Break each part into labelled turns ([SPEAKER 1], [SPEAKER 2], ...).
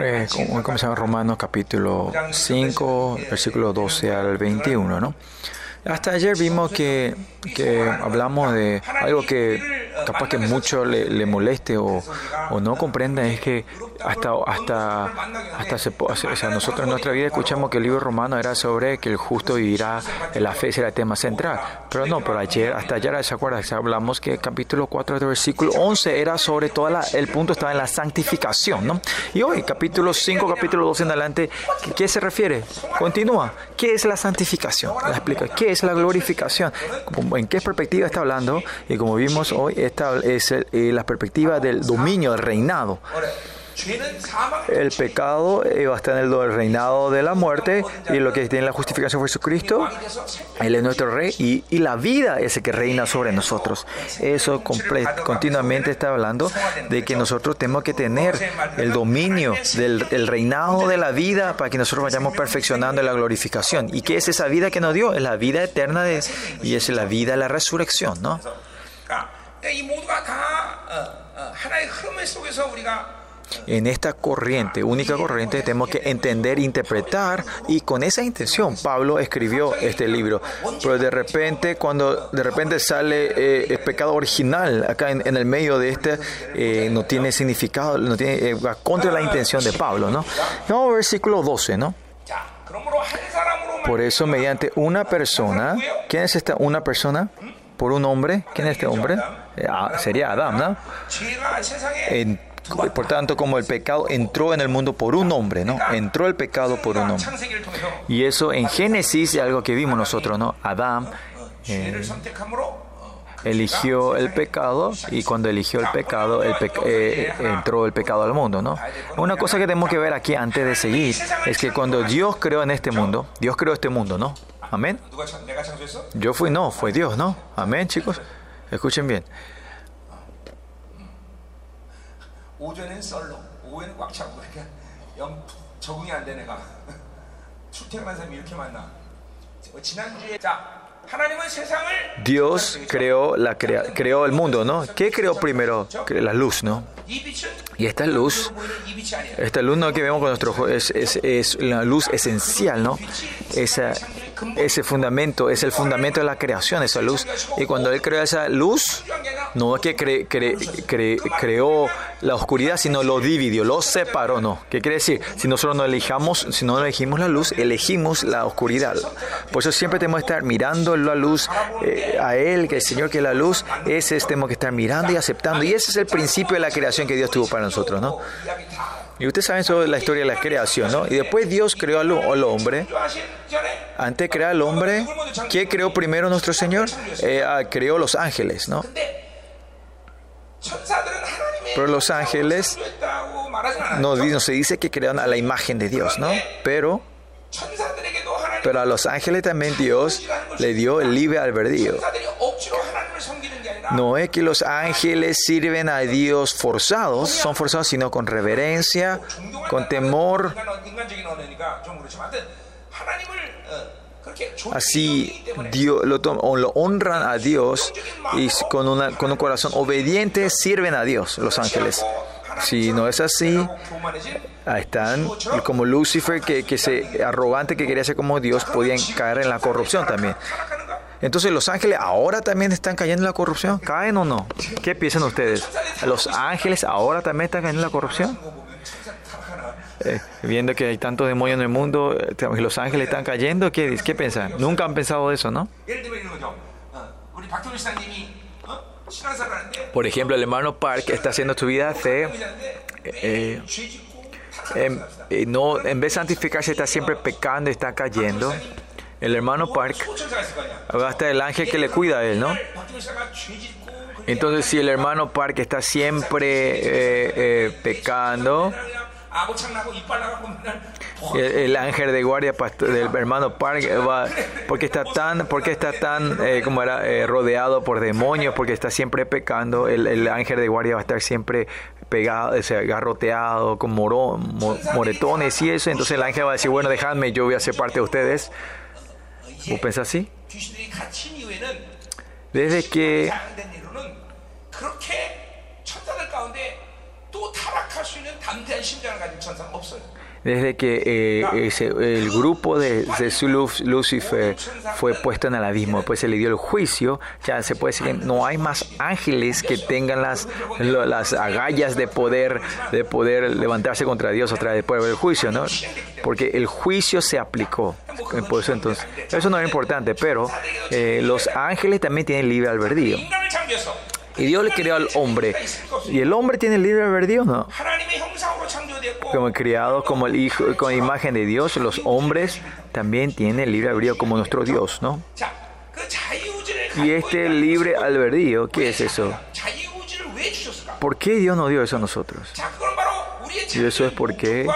[SPEAKER 1] Eh, como comenzamos Romanos capítulo 5, versículo 12 al 21, ¿no? Hasta ayer vimos que, que hablamos de algo que capaz que mucho le, le moleste o, o, no comprenda, es que hasta, hasta, hasta se, o sea, nosotros en nuestra vida escuchamos que el libro romano era sobre que el justo vivirá la fe, ese era el tema central. Pero no, pero ayer, hasta ayer, ¿se acuerdan? Hablamos que el capítulo 4 del versículo 11 era sobre toda la, el punto estaba en la santificación, ¿no? Y hoy, capítulo 5, capítulo 12 en adelante, ¿qué se refiere? Continúa. ¿Qué es la santificación? La explica. ¿Qué es la glorificación? ¿En qué perspectiva está hablando? Y como vimos hoy, esta es el, eh, la perspectiva del dominio, del reinado. El pecado va a estar en el reinado de la muerte y lo que tiene la justificación fue Jesucristo. Él es nuestro rey y, y la vida es el que reina sobre nosotros. Eso continuamente está hablando de que nosotros tenemos que tener el dominio del el reinado de la vida para que nosotros vayamos perfeccionando la glorificación. ¿Y qué es esa vida que nos dio? Es la vida eterna de, y es la vida de la resurrección, ¿no? En esta corriente, única corriente, tenemos que entender, interpretar y con esa intención Pablo escribió este libro. Pero de repente, cuando de repente sale eh, el pecado original acá en, en el medio de este, eh, no tiene significado, no tiene, eh, va contra la intención de Pablo, ¿no? Vamos al versículo 12, ¿no? Por eso, mediante una persona, ¿quién es esta una persona? Por un hombre, ¿quién es este hombre? Sería Adán, ¿no? Por tanto, como el pecado entró en el mundo por un hombre, ¿no? Entró el pecado por un hombre. Y eso en Génesis es algo que vimos nosotros, ¿no? Adán eh, eligió el pecado y cuando eligió el pecado, el eh, entró el pecado al mundo, ¿no? Una cosa que tenemos que ver aquí antes de seguir es que cuando Dios creó en este mundo, Dios creó este mundo, ¿no? Amén. Yo fui, no, fue Dios, ¿no? Amén, chicos. Escuchen bien. Dios creó, la crea, creó el mundo, ¿no? ¿Qué creó primero? La luz, ¿no? Y esta luz, esta luz ¿no? que vemos con nuestros ojos, es, es, es, la luz esencial, ¿no? Esa, ese fundamento, es el fundamento de la creación, esa luz. Y cuando Él creó esa luz, no es que cre, cre, cre, creó la oscuridad, sino lo dividió, lo separó, ¿no? ¿Qué quiere decir? Si nosotros no elegimos, si no elegimos la luz, elegimos la oscuridad. Por eso siempre tenemos que estar mirando la luz eh, a Él, que el Señor que es la luz, ese tenemos que estar mirando y aceptando. Y ese es el principio de la creación que Dios tuvo para nosotros, ¿no? Y ustedes saben sobre la historia de la creación, ¿no? Y después Dios creó al, hombre. Antes de crear al hombre, ¿qué creó primero nuestro Señor? Eh, creó los ángeles, ¿no? Pero los ángeles no, no se dice que crean a la imagen de Dios, ¿no? Pero pero a los ángeles también Dios le dio el libre albedrío. No es que los ángeles sirven a Dios forzados, son forzados, sino con reverencia, con temor. Así Dios, lo, lo, honran a Dios y con, una, con un corazón obediente sirven a Dios los ángeles. Si no es así, están como Lucifer, que se arrogante, que quería ser como Dios, podían caer en la corrupción también. Entonces, ¿los ángeles ahora también están cayendo en la corrupción? ¿Caen o no? ¿Qué piensan ustedes? ¿Los ángeles ahora también están cayendo en la corrupción? Eh, viendo que hay tantos demonios en el mundo, eh, los ángeles están cayendo, ¿qué, qué piensan? Nunca han pensado eso, ¿no? Por ejemplo, el hermano Park está haciendo su vida fe. Eh, en, no, en vez de santificarse, está siempre pecando está cayendo. El hermano Park, hasta el ángel que le cuida a él, ¿no? Entonces, si el hermano Park está siempre eh, eh, pecando, el, ángel de guardia del hermano Park va, porque está tan, porque está tan eh, como era eh, rodeado por demonios, porque está siempre pecando, el, el, ángel de guardia va a estar siempre pegado, o sea, garroteado, con moretones y eso. Entonces el ángel va a decir, bueno, dejadme, yo voy a ser parte de ustedes. ¿Vos pensás así? Desde que desde que eh, ese, el grupo de, de Lucifer fue puesto en el abismo, después se le dio el juicio, ya se puede decir que no hay más ángeles que tengan las, las agallas de poder, de poder levantarse contra Dios otra vez después del juicio, ¿no? Porque el juicio se aplicó. Por eso, entonces, eso no es importante, pero eh, los ángeles también tienen libre albedrío. Y Dios le creó al hombre. ¿Y el hombre tiene libre albedrío no? Como criado como el hijo, con imagen de Dios, los hombres también tienen libre albedrío como nuestro Dios, ¿no? Y este libre albedrío, ¿qué es eso? ¿Por qué Dios nos dio eso a nosotros? Y eso es porque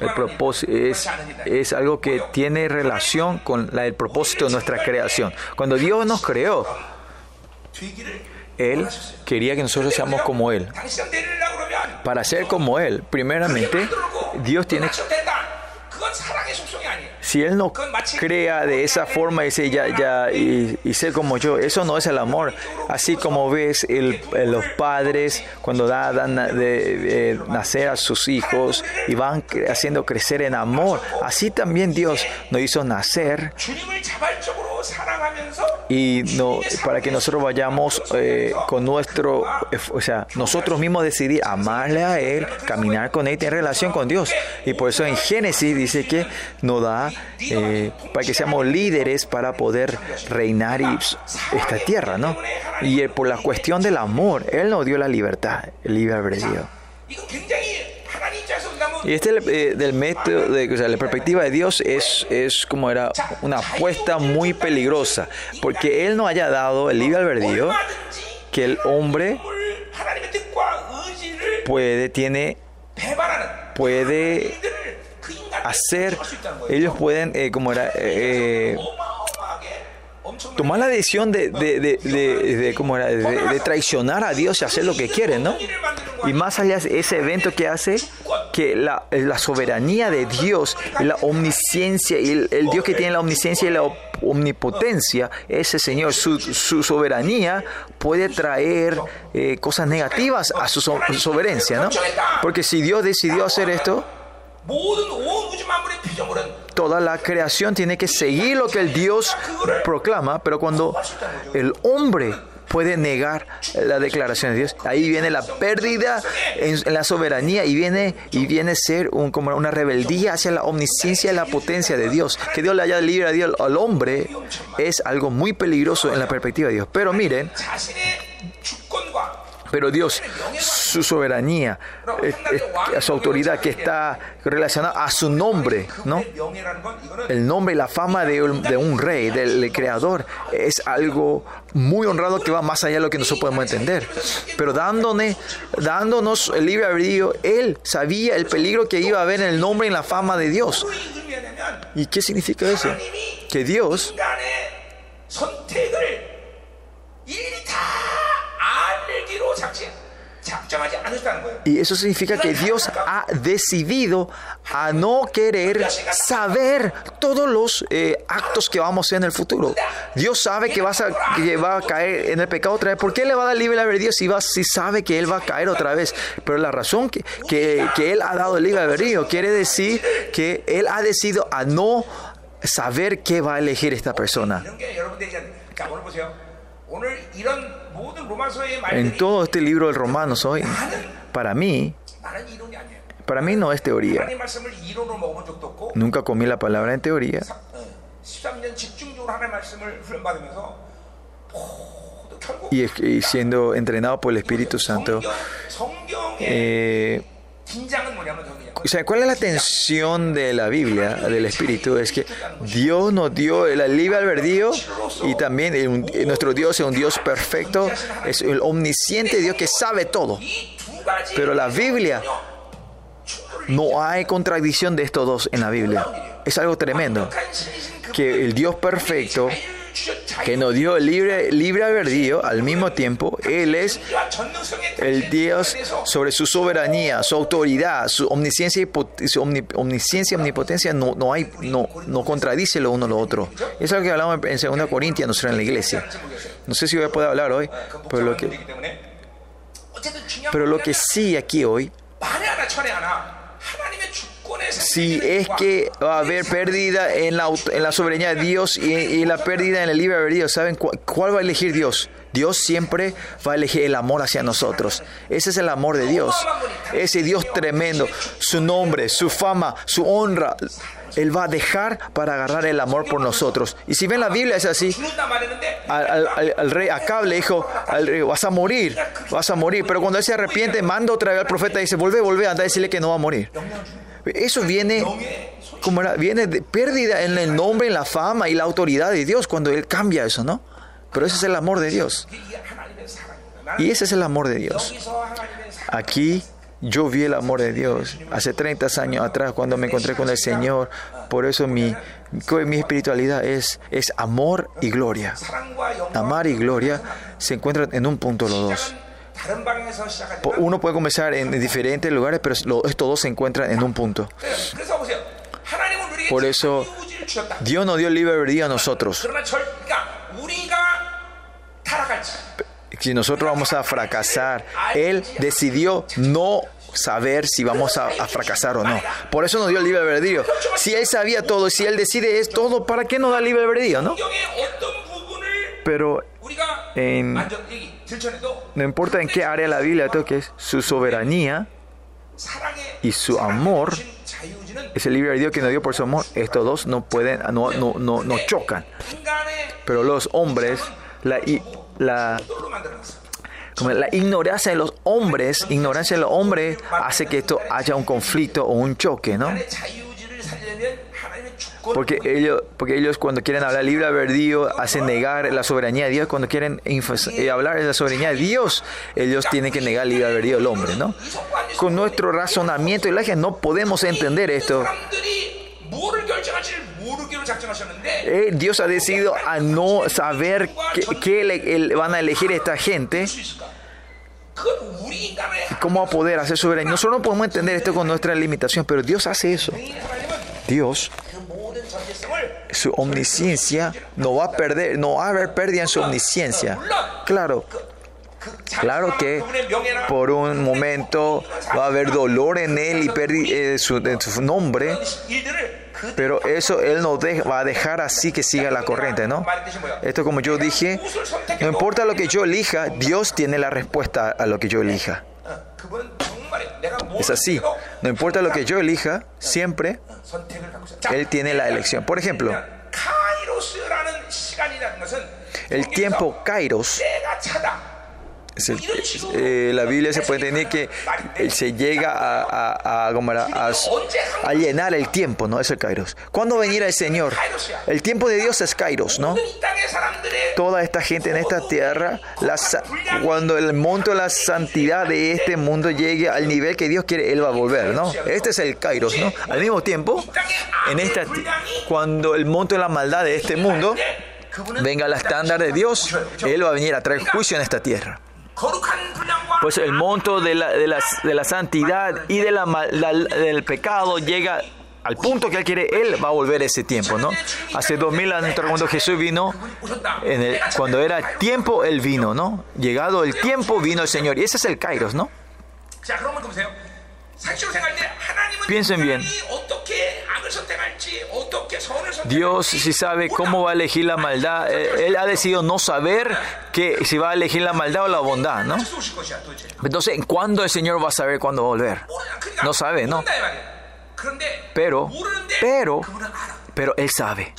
[SPEAKER 1] el propósito es, es algo que tiene relación con el propósito de nuestra creación. Cuando Dios nos creó, él quería que nosotros seamos como Él. Para ser como Él, primeramente, Dios tiene... Si Él no crea de esa forma y dice ya, ya, y, ser como yo, eso no es el amor. Así como ves el, los padres cuando dan, de, nacer a sus hijos y van haciendo crecer en amor, así también Dios nos hizo nacer y no para que nosotros vayamos eh, con nuestro o sea nosotros mismos decidir amarle a él caminar con él tener relación con Dios. Y por eso en Génesis dice que nos da eh, para que seamos líderes para poder reinar esta tierra no y por la cuestión del amor él nos dio la libertad el libre albedrío. Y este eh, del método, de, o sea, la perspectiva de Dios es, es como era una apuesta muy peligrosa, porque Él no haya dado el libre albedrío que el hombre puede, tiene, puede hacer, ellos pueden, eh, como era, eh, tomar la decisión de, de, de, de, era, de, traicionar a Dios y hacer lo que quieren, ¿no? Y más allá de ese evento que hace que la, la soberanía de Dios, la omnisciencia, y el, Dios que tiene la omnisciencia y la omnipotencia, ese Señor, su, su soberanía puede traer eh, cosas negativas a su soberanía, ¿no? Porque si Dios decidió hacer esto, toda la creación tiene que seguir lo que el Dios proclama, pero cuando el hombre puede negar la declaración de Dios. Ahí viene la pérdida en, la soberanía y viene y viene a ser un, como una rebeldía hacia la omnisciencia y la potencia de Dios. Que Dios le haya libre a Dios al hombre es algo muy peligroso en la perspectiva de Dios. Pero miren, pero Dios, su soberanía, eh, eh, su autoridad que está relacionada a su nombre, ¿no? El nombre y la fama de un, rey, del creador, es algo muy honrado que va más allá de lo que nosotros podemos entender. Pero dándonos, el libre albedrío, Él sabía el peligro que iba a haber en el nombre y en la fama de Dios. ¿Y qué significa eso? Que Dios y eso significa que Dios ha decidido a no querer saber todos los eh, actos que vamos a hacer en el futuro. Dios sabe que, vas a, que va a caer en el pecado otra vez. ¿Por qué le va a dar libre albedrío si, va, si sabe que Él va a caer otra vez? Pero la razón que, que, que Él ha dado el libre albedrío quiere decir que Él ha decidido a no saber qué va a elegir esta persona. En todo este libro del Romanos hoy, para mí, para mí no es teoría. Nunca comí la palabra en teoría. Y, siendo entrenado por el Espíritu Santo, eh, ¿cuál es la tensión de la Biblia, del Espíritu? Es que Dios nos dio el libre albedrío y también nuestro Dios es un Dios perfecto, es el omnisciente Dios que sabe todo. Pero la Biblia, no hay contradicción de estos dos en la Biblia. Es algo tremendo. Que el Dios perfecto que nos dio libre, libre albedrío, al mismo tiempo, Él es el Dios sobre su soberanía, su autoridad, su omnisciencia y su omnisciencia, omnipotencia, no, no, hay, no, no contradice lo uno lo otro. Es lo que hablamos en 2 Corintios, nosotros en la iglesia. No sé si voy a poder hablar hoy, pero lo que, pero lo que sí aquí hoy si es que va a haber pérdida en la, soberanía de Dios y, la pérdida en el libre albedrío, ¿saben cuál, va a elegir Dios? Dios siempre va a elegir el amor hacia nosotros. Ese es el amor de Dios. Ese Dios tremendo, su nombre, su fama, su honra. Él va a dejar para agarrar el amor por nosotros. Y si ven la Biblia es así. Al rey Acab le dijo, al rey, vas a morir, vas a morir. Pero cuando él se arrepiente, manda otra vez al profeta y dice, vuelve, vuelve, anda a decirle que no va a morir. Eso viene, como viene de pérdida en el nombre, en la fama y la autoridad de Dios cuando Él cambia eso, ¿no? Pero ese es el amor de Dios. Y ese es el amor de Dios. Aquí yo vi el amor de Dios hace 30 años atrás cuando me encontré con el Señor. Por eso mi, mi espiritualidad es, es amor y gloria. Amar y gloria se encuentran en un punto los dos. Uno puede comenzar en diferentes lugares, pero estos dos se encuentran en un punto. Por eso Dios nos dio libre albedrío a nosotros. Si nosotros vamos a fracasar, Él decidió no saber si vamos a, a, fracasar o no. Por eso nos dio el libre albedrío. Si Él sabía todo, si Él decide es todo, ¿para qué nos da libre albedrío, no? Pero en, no importa en qué área de la Biblia, todo que es su soberanía y su amor, ese libre albedrío que nos dio por su amor, estos dos no pueden, no, no, no, no chocan. Pero los hombres, la, la, como la ignorancia de los hombres, ignorancia de los hombres hace que esto haya un conflicto o un choque, ¿no? Porque ellos, porque ellos cuando quieren hablar libre albedrío hacen negar la soberanía de Dios. Cuando quieren hablar de la soberanía de Dios, ellos tienen que negar libre albedrío del hombre, ¿no? Con nuestro razonamiento y gente no podemos entender esto. Eh, Dios ha decidido a no saber qué, van a elegir esta gente. ¿Cómo va a poder hacer soberanía? Nosotros no podemos entender esto con nuestra limitación, pero Dios hace eso. Dios, su omnisciencia, no va a perder, no va a haber pérdida en su omnisciencia. Claro, Claro que por un momento va a haber dolor en él y pérdida su, en su nombre, pero eso él no va a dejar así que siga la corriente, ¿no? Esto como yo dije, no importa lo que yo elija, Dios tiene la respuesta a lo que yo elija. Es así. No importa lo que yo elija, siempre Él tiene la elección. Por ejemplo, el tiempo Kairos eh, la Biblia se puede entender que se llega a, a, a, a, llenar el tiempo, ¿no? Es el Kairos. ¿Cuándo venirá el Señor? El tiempo de Dios es Kairos, ¿no? Toda esta gente en esta tierra, la, cuando el monto de la santidad de este mundo llegue al nivel que Dios quiere, Él va a volver, ¿no? Este es el Kairos, ¿no? Al mismo tiempo, en esta, cuando el monto de la maldad de este mundo venga al estándar de Dios, Él va a venir a traer juicio en esta tierra. Pues el monto de la, de la, de la santidad y de la, del pecado llega al punto que Él quiere, Él va a volver ese tiempo, ¿no? Hace dos mil años cuando Jesús vino, en el, cuando era tiempo, Él vino, ¿no? Llegado el tiempo, vino el Señor. Y ese es el Kairos, ¿no? Piensen bien. Dios si sabe cómo va a elegir la maldad. Él ha decidido no saber que si va a elegir la maldad o la bondad, ¿no? Entonces, ¿cuándo el Señor va a saber cuándo volver? No sabe, ¿no? Pero, pero, pero Él sabe.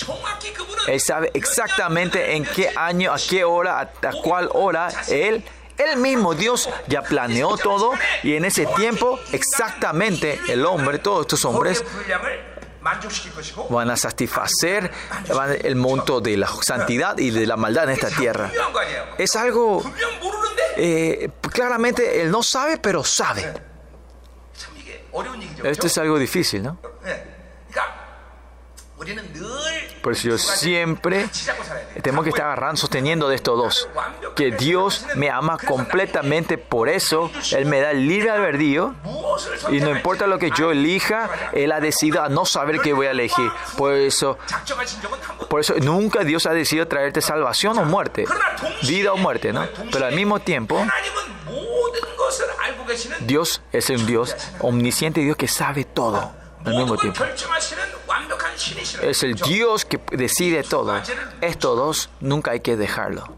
[SPEAKER 1] Él sabe exactamente en qué año, a qué hora, a, a cuál hora Él él mismo, Dios, ya planeó todo y en ese tiempo exactamente el hombre, todos estos hombres, van a satisfacer el monto de la santidad y de la maldad en esta tierra. Es algo, eh, claramente, él no sabe, pero sabe. Esto es algo difícil, ¿no? Por eso yo siempre tengo que estar agarrando, sosteniendo de estos dos. Que Dios me ama completamente, por eso Él me da el libre albedrío. Y no importa lo que yo elija, Él ha decidido a no saber qué voy a elegir. Por eso, por eso nunca Dios ha decidido traerte salvación o muerte. Vida o muerte, ¿no? Pero al mismo tiempo... Dios es un Dios omnisciente, Dios que sabe todo al mismo tiempo. Es el Dios que decide todo. Estos dos nunca hay que dejarlo.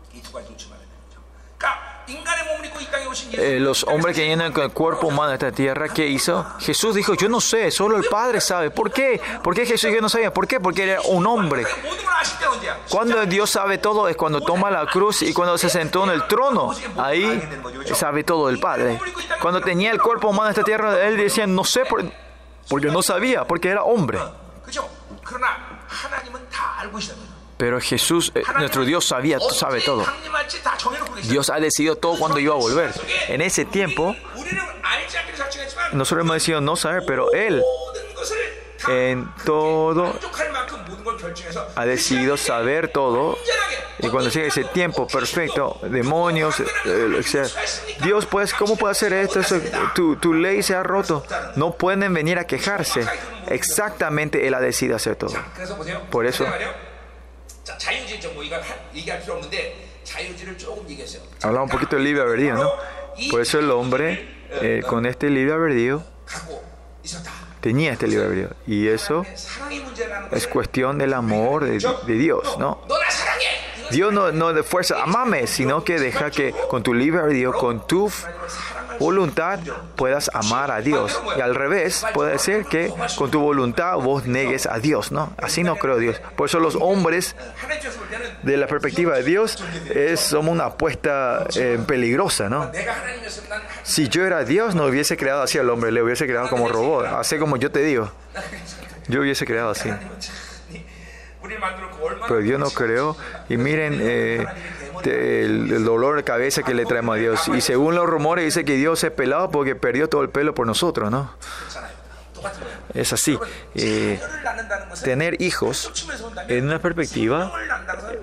[SPEAKER 1] Eh, los hombres que llenan el cuerpo humano de esta tierra, ¿qué hizo? Jesús dijo, yo no sé, solo el Padre sabe. ¿Por qué? ¿Por qué Jesús yo no sabía? ¿Por qué? Porque era un hombre. Cuando Dios sabe todo es cuando toma la cruz y cuando se sentó en el trono. Ahí sabe todo el Padre. Cuando tenía el cuerpo humano de esta tierra, él decía, no sé, por... porque no sabía, porque era hombre. Pero Jesús, eh, nuestro Dios sabía, sabe todo. Dios ha decidido todo cuando iba a volver. En ese tiempo, nosotros hemos decidido no saber, pero Él en todo, ha decidido saber todo. Y cuando llega ese tiempo perfecto, demonios, eh, Dios, pues, ¿cómo puede hacer esto? Tu, ley se ha roto. No pueden venir a quejarse. Exactamente, Él ha decidido hacer todo. Por eso. Hablaba un poquito del libre albedrío, ¿no? Por eso el hombre, eh, con este libre albedrío, tenía este libre albedrío. Y eso es cuestión del amor de, de Dios, ¿no? Dios no, no de fuerza, amame, sino que deja que con tu libre albedrío, con tu voluntad, puedas amar a Dios. Y al revés, puede ser que con tu voluntad vos negues a Dios, ¿no? Así no creo Dios. Por eso los hombres, de la perspectiva de Dios, es, somos una apuesta eh, peligrosa, ¿no? Si yo era Dios, no hubiese creado así al hombre, le hubiese creado como robot, así como yo te digo. Yo hubiese creado así. Pero Dios pues no creo. Y miren eh, el, dolor de cabeza que le traemos a Dios. Y según los rumores dice que Dios es pelado porque perdió todo el pelo por nosotros, ¿no? Es así. Eh, tener hijos en una perspectiva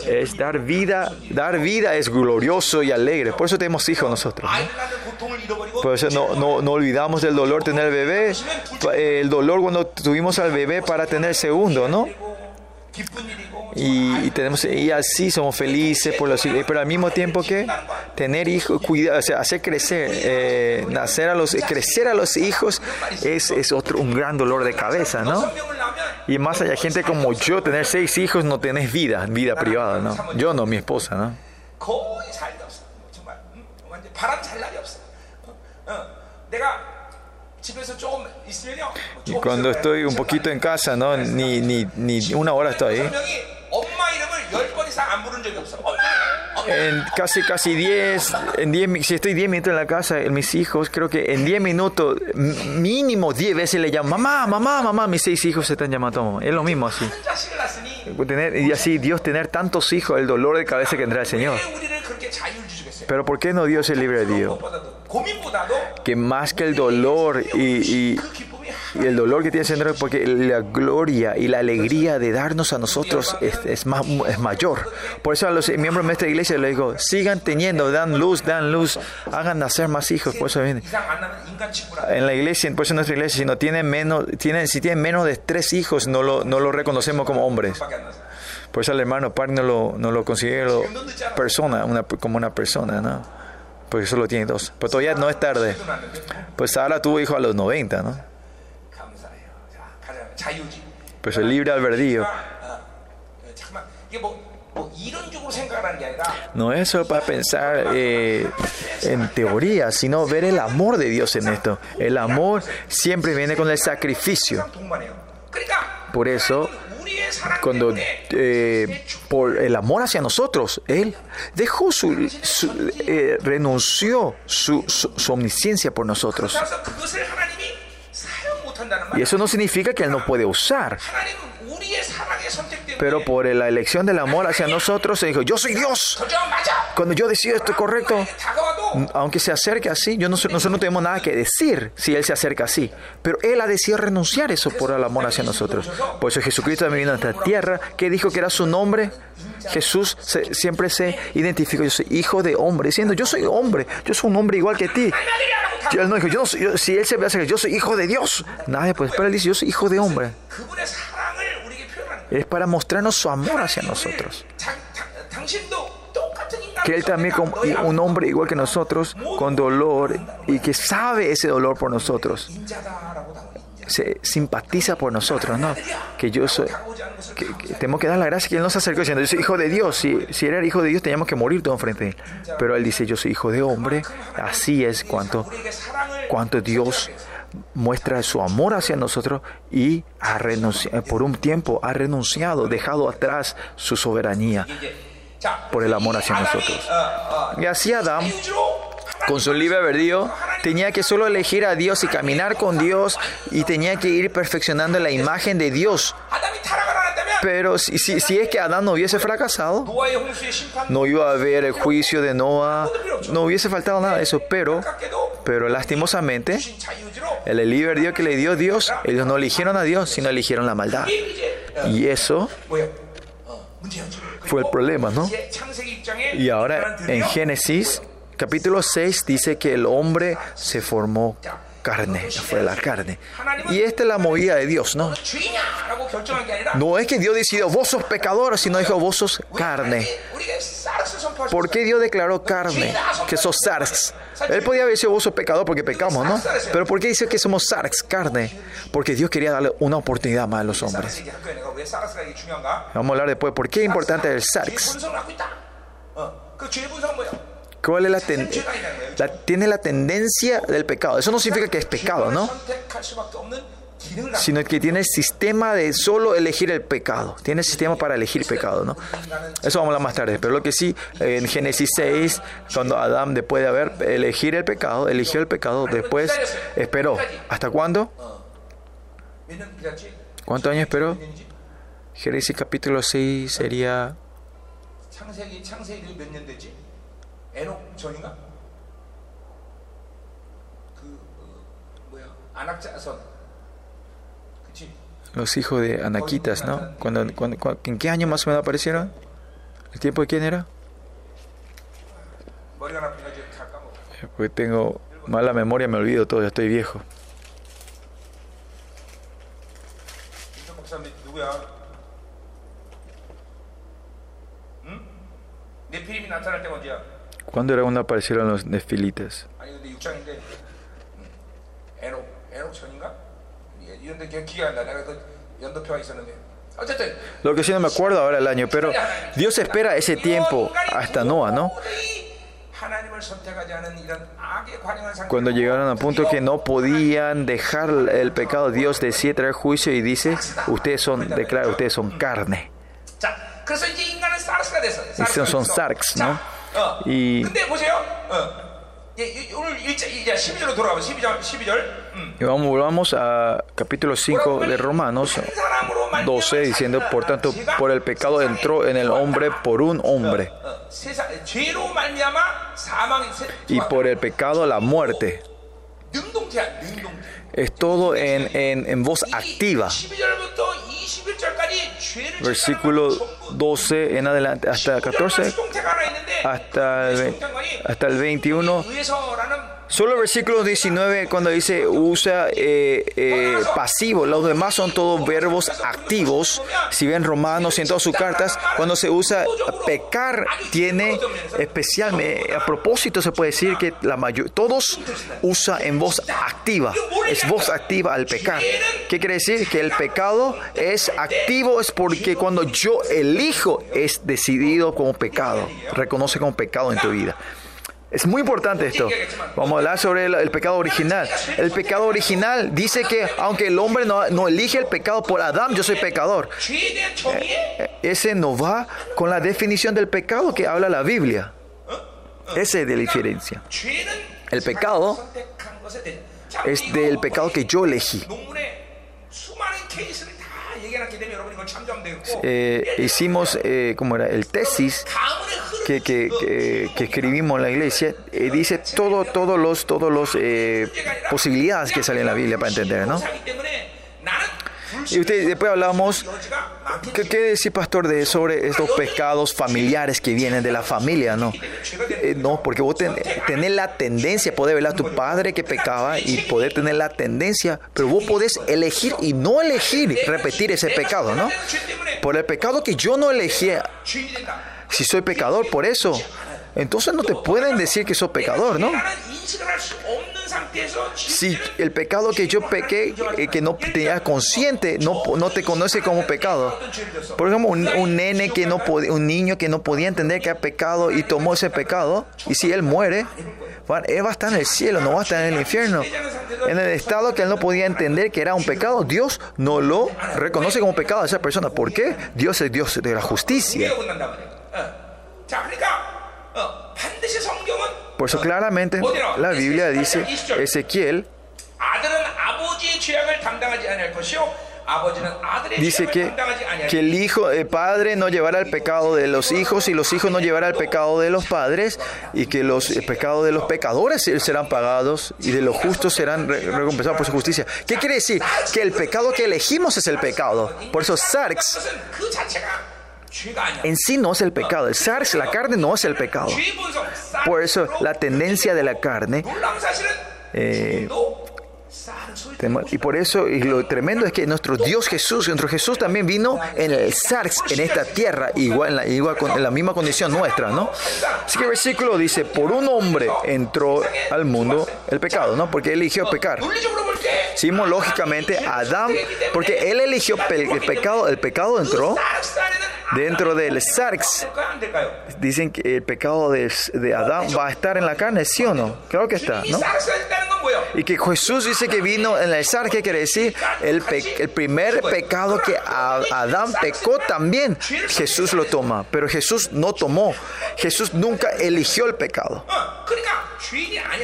[SPEAKER 1] es dar vida. Dar vida es glorioso y alegre. Por eso tenemos hijos nosotros. ¿no? Por eso no, no, olvidamos del dolor tener bebé. El dolor cuando tuvimos al bebé para tener segundo, ¿no? Y, tenemos, y así somos felices, por los, pero al mismo tiempo que tener hijos, cuidar, o hacer crecer, eh, nacer a los, crecer a los hijos es, es, otro, un gran dolor de cabeza, ¿no? Y más allá, gente como yo, tener seis hijos no tenés vida, vida privada, ¿no? Yo no, mi esposa, ¿no? Y cuando estoy un poquito en casa, ¿no? Ni, ni, ni una hora estoy
[SPEAKER 2] ahí.
[SPEAKER 1] En casi, casi 10, en diez, si estoy 10 minutos en la casa, mis hijos, creo que en 10 minutos, mínimo 10 veces le llamo, mamá, mamá, mamá, mis seis hijos se están llamando. Es lo mismo así. Tener, y así Dios tener tantos hijos, el dolor de cabeza que tendrá el Señor. Pero ¿por qué no Dios es libre de Dios? que más que el dolor y, y, y el dolor que tiene ese porque la gloria y la alegría de darnos a nosotros es, es, más, es mayor. Por eso a los miembros de nuestra iglesia les digo, sigan teniendo, dan luz, dan luz, hagan nacer más hijos. Por eso viene. En la iglesia, por eso en nuestra iglesia, si, no tienen menos, tienen, si tienen menos de tres hijos, no lo, no lo reconocemos como hombres. Por eso hermano Park no lo, no lo considero persona, una, como una persona, ¿no? porque solo tiene dos. Pero todavía no es tarde. Pues ahora tuvo hijo a los 90, ¿no? Pues el libre albedrío. No es solo para pensar eh, en teoría, sino ver el amor de Dios en esto. El amor siempre viene con el sacrificio. Por eso cuando eh, por el amor hacia nosotros, Él dejó su, eh, renunció su, su, omnisciencia por nosotros. Y eso no significa que Él no puede usar. Pero por la elección del amor hacia nosotros, se dijo, yo soy Dios. Cuando yo decido esto correcto, aunque se acerque así, yo no, nosotros no tenemos nada que decir si Él se acerca así. Pero Él ha decidido renunciar eso por el amor hacia nosotros. Por eso Jesucristo también vino a esta tierra, que dijo que era su nombre. Jesús siempre se identificó, yo soy hijo de hombre, diciendo, yo soy hombre, yo soy un hombre igual que ti. Y él no dijo, yo no soy, yo, si Él se ve yo soy hijo de Dios, nadie puede, pero Él dice, yo soy hijo de hombre es para mostrarnos su amor hacia nosotros. Que Él también, como un hombre igual que nosotros, con dolor y que sabe ese dolor por nosotros, se simpatiza por nosotros, ¿no? Que yo soy. Que, que tenemos que dar la gracia que Él nos acercó diciendo: Yo soy hijo de Dios. Si, si era hijo de Dios, teníamos que morir todo enfrente de Él. Pero Él dice: Yo soy hijo de hombre. Así es cuanto, cuanto Dios muestra su amor hacia nosotros y ha renunciado, eh, por un tiempo ha renunciado, dejado atrás su soberanía por el amor hacia nosotros. Y así Adán, con su libre albedrío, tenía que solo elegir a Dios y caminar con Dios y tenía que ir perfeccionando la imagen de Dios. Pero si, si, si es que Adán no hubiese fracasado, no iba a haber el juicio de Noah, no hubiese faltado nada de eso. Pero, pero lastimosamente, el libre Dios que le dio Dios, ellos no eligieron a Dios, sino eligieron la maldad. Y eso fue el problema, ¿no? Y ahora en Génesis capítulo 6 dice que el hombre se formó carne, fue la carne. Y esta es la movida de Dios, ¿no? No es que Dios decidió, vos sos pecador, sino dijo, vos sos carne. ¿Por qué Dios declaró carne? Que sos sarx. Él podía haber dicho, vos sos pecador porque pecamos, ¿no? Pero ¿por qué dice que somos sarx, carne? Porque Dios quería darle una oportunidad más a los hombres. Vamos a hablar después, ¿por qué es importante el sarx? ¿Cuál es la, ten la tiene la tendencia del pecado? Eso no significa que es pecado, ¿no? sino que tiene el sistema de solo elegir el pecado. Tiene el sistema para elegir pecado, ¿no? Eso vamos a hablar más tarde. Pero lo que sí, en Génesis 6, cuando Adán, después de haber elegir el pecado, eligió el pecado, después esperó. ¿Hasta cuándo? ¿Cuántos años esperó? Génesis capítulo 6 sería...
[SPEAKER 2] 에녹 전인가? 그 어, 뭐야? 안악자선. 그치?
[SPEAKER 1] los hijos de Anaquitas, ¿no? Cuando, cuando- cu- ¿En qué año más o menos aparecieron? ¿El tiempo de quién era?
[SPEAKER 2] 머리가 나쁘니까 이제 다 까먹어.
[SPEAKER 1] Eh, Porque tengo mala memoria, me olvido todo, ya estoy viejo.
[SPEAKER 2] 김
[SPEAKER 1] ¿Cuándo era cuando aparecieron los nefilitas? Lo que sí no me acuerdo ahora el año, pero Dios espera ese tiempo hasta Noah, ¿no? Cuando llegaron a punto que no podían dejar el pecado, Dios decide traer juicio y dice, ustedes son, declara, ustedes son carne. Y son, son ¿no?
[SPEAKER 2] 어.
[SPEAKER 1] Y-
[SPEAKER 2] 근데 보세요. 어. 예, 이- 오늘 일자 이제 12절로 돌아가면 12절 12절. 음.
[SPEAKER 1] Y vamos, volvamos a capítulo 5 de Romanos 12, diciendo, por tanto, por el pecado entró en el hombre por un hombre,
[SPEAKER 2] 어, 세상 죄로 말미암아 사망이 세-
[SPEAKER 1] y por el pecado la muerte.
[SPEAKER 2] 능동태야, 능동태.
[SPEAKER 1] Es todo en, en, en voz activa. versículo 12 en adelante, hasta 14, hasta el, hasta el 21. Solo el versículo 19 cuando dice usa eh, eh, pasivo, los demás son todos verbos activos. Si ven Romanos y en todas sus cartas, cuando se usa pecar tiene especialmente, a propósito se puede decir que la mayor, todos usa en voz activa, es voz activa al pecar. ¿Qué quiere decir? Que el pecado es activo, es porque cuando yo elijo es decidido como pecado, reconoce como pecado en tu vida. Es muy importante esto. Vamos a hablar sobre el, pecado original. El pecado original dice que aunque el hombre no, elige el pecado por Adán, yo soy pecador. Eh, ese no va con la definición del pecado que habla la Biblia. Esa es la diferencia. El pecado es del pecado que yo elegí. Eh, hicimos, eh, como era, el tesis que, escribimos en la iglesia, eh, dice todo, todos los, todos los eh, posibilidades que salen en la Biblia para entender, ¿no? Y usted, después hablamos, ¿qué decir, pastor, de, sobre estos pecados familiares que vienen de la familia? No, eh, no porque vos ten, tenés la tendencia, podés ver a tu padre que pecaba y poder tener la tendencia, pero vos podés elegir y no elegir repetir ese pecado, ¿no? Por el pecado que yo no elegí, si soy pecador, por eso entonces no te pueden decir que sos pecador, ¿no? Si el pecado que yo pequé, eh, que no tenía consciente, no, no te conoce como pecado. Por ejemplo, un, nene que no podía, un niño que no podía entender que ha pecado y tomó ese pecado, y si él muere, él va a estar en el cielo, no va a estar en el infierno. En el estado que él no podía entender que era un pecado, Dios no lo reconoce como pecado a esa persona. ¿Por qué? Dios es Dios de la justicia. Por eso claramente la Biblia dice, Ezequiel dice que, que el hijo, el padre no llevará el pecado de los hijos y los hijos no llevarán el pecado de los padres y que los eh, pecados de los pecadores serán pagados y de los justos serán recompensados por su justicia. ¿Qué quiere decir? Que el pecado que elegimos es el pecado. Por eso Sarx en sí no es el pecado. El sarse, la carne, no es el pecado. Por eso la tendencia de la carne. Eh, y por eso, y lo tremendo es que nuestro Dios Jesús, nuestro Jesús también vino en el SARS, en esta tierra, igual, en la, igual con, en la misma condición nuestra, ¿no? Así que el versículo dice, por un hombre entró al mundo el pecado, ¿no? Porque eligió pecar. Simológicamente, Adán, porque él eligió el pecado, el pecado entró dentro del sarx, dicen que el pecado de, de, Adán va a estar en la carne, ¿sí o no? Claro que está, ¿no? Y que Jesús dice que vino en el sarx, que quiere decir el, el primer pecado que Adán pecó también, Jesús lo toma, pero Jesús no tomó, Jesús nunca eligió el pecado.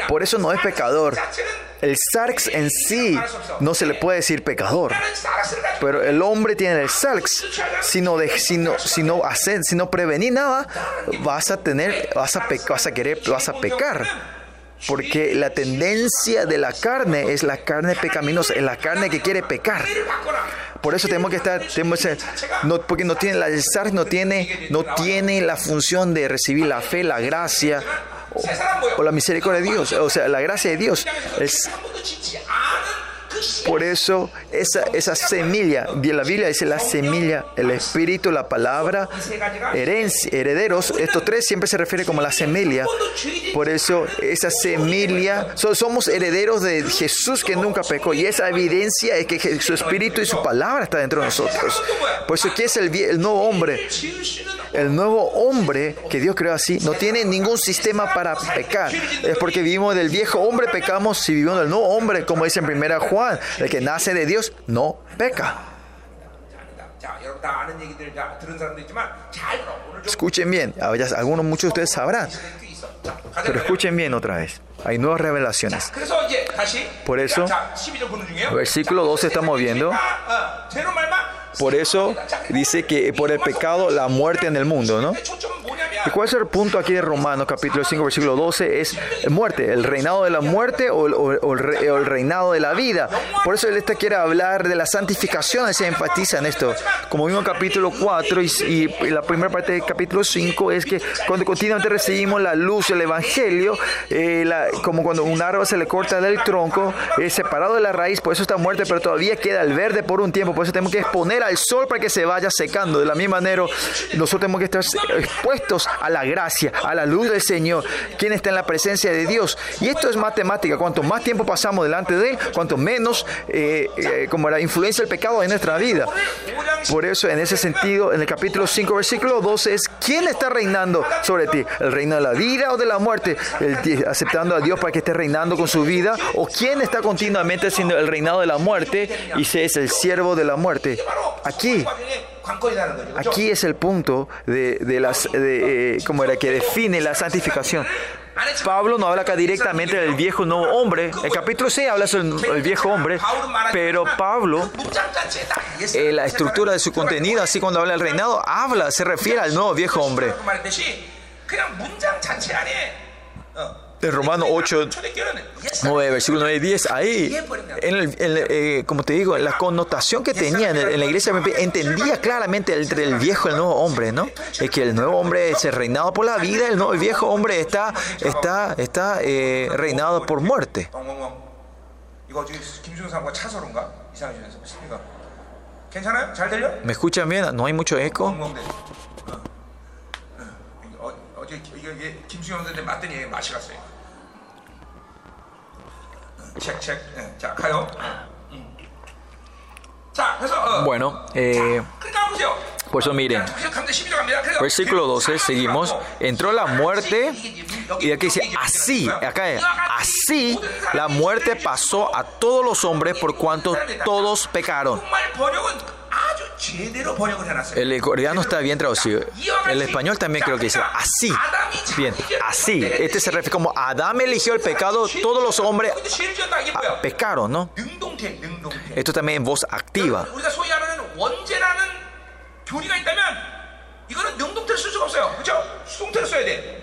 [SPEAKER 1] Por eso no es pecador. El sarx en sí no se le puede decir pecador, pero el hombre tiene el sarx. Si no, de, si no, si no, hacer, si no prevenir nada, vas a tener, vas a, pe, vas a querer, vas a pecar. Porque la tendencia de la carne es la carne pecaminosa, es la carne que quiere pecar. Por eso tenemos que estar, tenemos que, no, porque no tiene, el SARS no tiene, no tiene la función de recibir la fe, la gracia, o, la misericordia de Dios, o sea, la gracia de Dios. Por eso esa, semilla la Biblia dice la semilla, el espíritu, la palabra, herederos, estos tres siempre se refiere como la semilla. Por eso esa semilla, somos herederos de Jesús que nunca pecó y esa evidencia es que su espíritu y su palabra está dentro de nosotros. Por eso, ¿qué es el, el nuevo hombre? El nuevo hombre que Dios creó así no tiene ningún sistema para pecar. Es porque vivimos del viejo hombre, pecamos si vivimos del nuevo hombre, como dice en primera Juan. El que nace de Dios no peca. Escuchen bien, algunos muchos de ustedes sabrán, pero escuchen bien otra vez. Hay nuevas revelaciones. Por eso, versículo 12 estamos viendo. Por eso dice que por el pecado la muerte en el mundo, ¿no? ¿Y cuál es el punto aquí de Romanos capítulo 5 versículo 12? Es muerte, el reinado de la muerte o, el, reinado de la vida. Por eso él este quiere hablar de la santificación, se enfatiza en esto. Como vimos en capítulo 4 y, la primera parte del capítulo 5 es que cuando continuamente recibimos la luz, el evangelio, eh, como cuando un árbol se le corta del tronco, es separado de la raíz, por eso está muerte, pero todavía queda el verde por un tiempo, por eso tenemos que exponer al sol para que se vaya secando. De la misma manera, nosotros tenemos que estar expuestos a la gracia, a la luz del Señor, quien está en la presencia de Dios. Y esto es matemática, cuanto más tiempo pasamos delante de Él, cuanto menos eh, eh, como la influencia del pecado en nuestra vida. Por eso, en ese sentido, en el capítulo 5, versículo 12 es, ¿quién está reinando sobre ti? ¿El reino de la vida o de la muerte? Aceptando a Dios para que esté reinando con su vida? ¿O quién está continuamente haciendo el reinado de la muerte y se es el siervo de la muerte? Aquí, aquí es el punto de, de las, de, eh, era que define la santificación. Pablo no habla acá directamente del viejo nuevo hombre. El capítulo 6 habla sobre el viejo hombre, pero Pablo, eh, la estructura de su contenido, así cuando habla del reinado, habla, se refiere al nuevo viejo hombre de Romano 8, 9, versículo 9 y 10, ahí, en el, en eh, como te digo, la connotación que tenía en, el, en la iglesia entendía claramente entre el viejo y el nuevo hombre, ¿no? Es que el nuevo hombre es reinado por la vida, el, nuevo, el viejo hombre está, está, está eh, reinado por muerte. ¿Me escuchan bien? ¿No hay mucho eco?
[SPEAKER 2] 엉엉대 어. 어, 어제 이게, 이게, 이게 김수영 선생님 맞더니 얘 맛이 갔어요. 책, 책. 예, 자, 가요. 음. 자, 그래서 어,
[SPEAKER 1] Bueno, eh,
[SPEAKER 2] 그러니까 보세요.
[SPEAKER 1] por eso miren,
[SPEAKER 2] 그래서 감자 12절 갑니다. 그래서
[SPEAKER 1] versículo 12, seguimos. Entró la muerte, y aquí dice así, acá es, así la muerte pasó a todos los hombres por cuanto todos pecaron. El coreano está bien traducido. El español también creo que dice así. Bien, así. Este se refiere como Adán eligió el pecado, todos los hombres
[SPEAKER 2] ah,
[SPEAKER 1] pecaron, ¿no? Esto también en voz activa.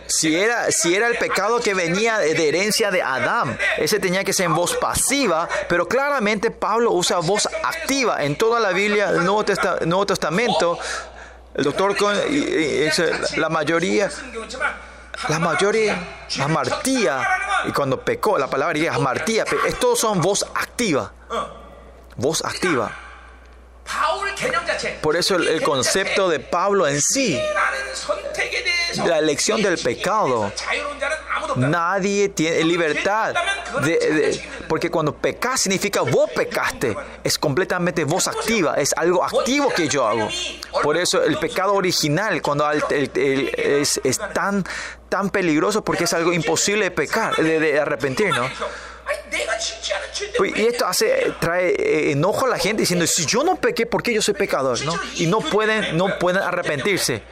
[SPEAKER 1] Si era, si era el pecado que venía de herencia de Adán, ese tenía que ser en voz pasiva, pero claramente Pablo usa voz activa en toda la Biblia, Nuevo, Testa- Nuevo Testamento. El doctor con y- y- es la mayoría, la mayoría, amartía, y cuando pecó, la palabra amartía, estos son voz activa, voz activa. Por eso el, concepto de Pablo en sí, la elección del pecado, nadie tiene libertad. De, porque cuando pecas significa vos pecaste, es completamente vos activa, es algo activo que yo hago. Por eso el pecado original, cuando es, tan, tan peligroso porque es algo imposible de pecar, de arrepentir, ¿no? Y esto hace, trae enojo a la gente diciendo, si yo no pequé, ¿por qué yo soy pecador? ¿No? Y no pueden, no pueden arrepentirse.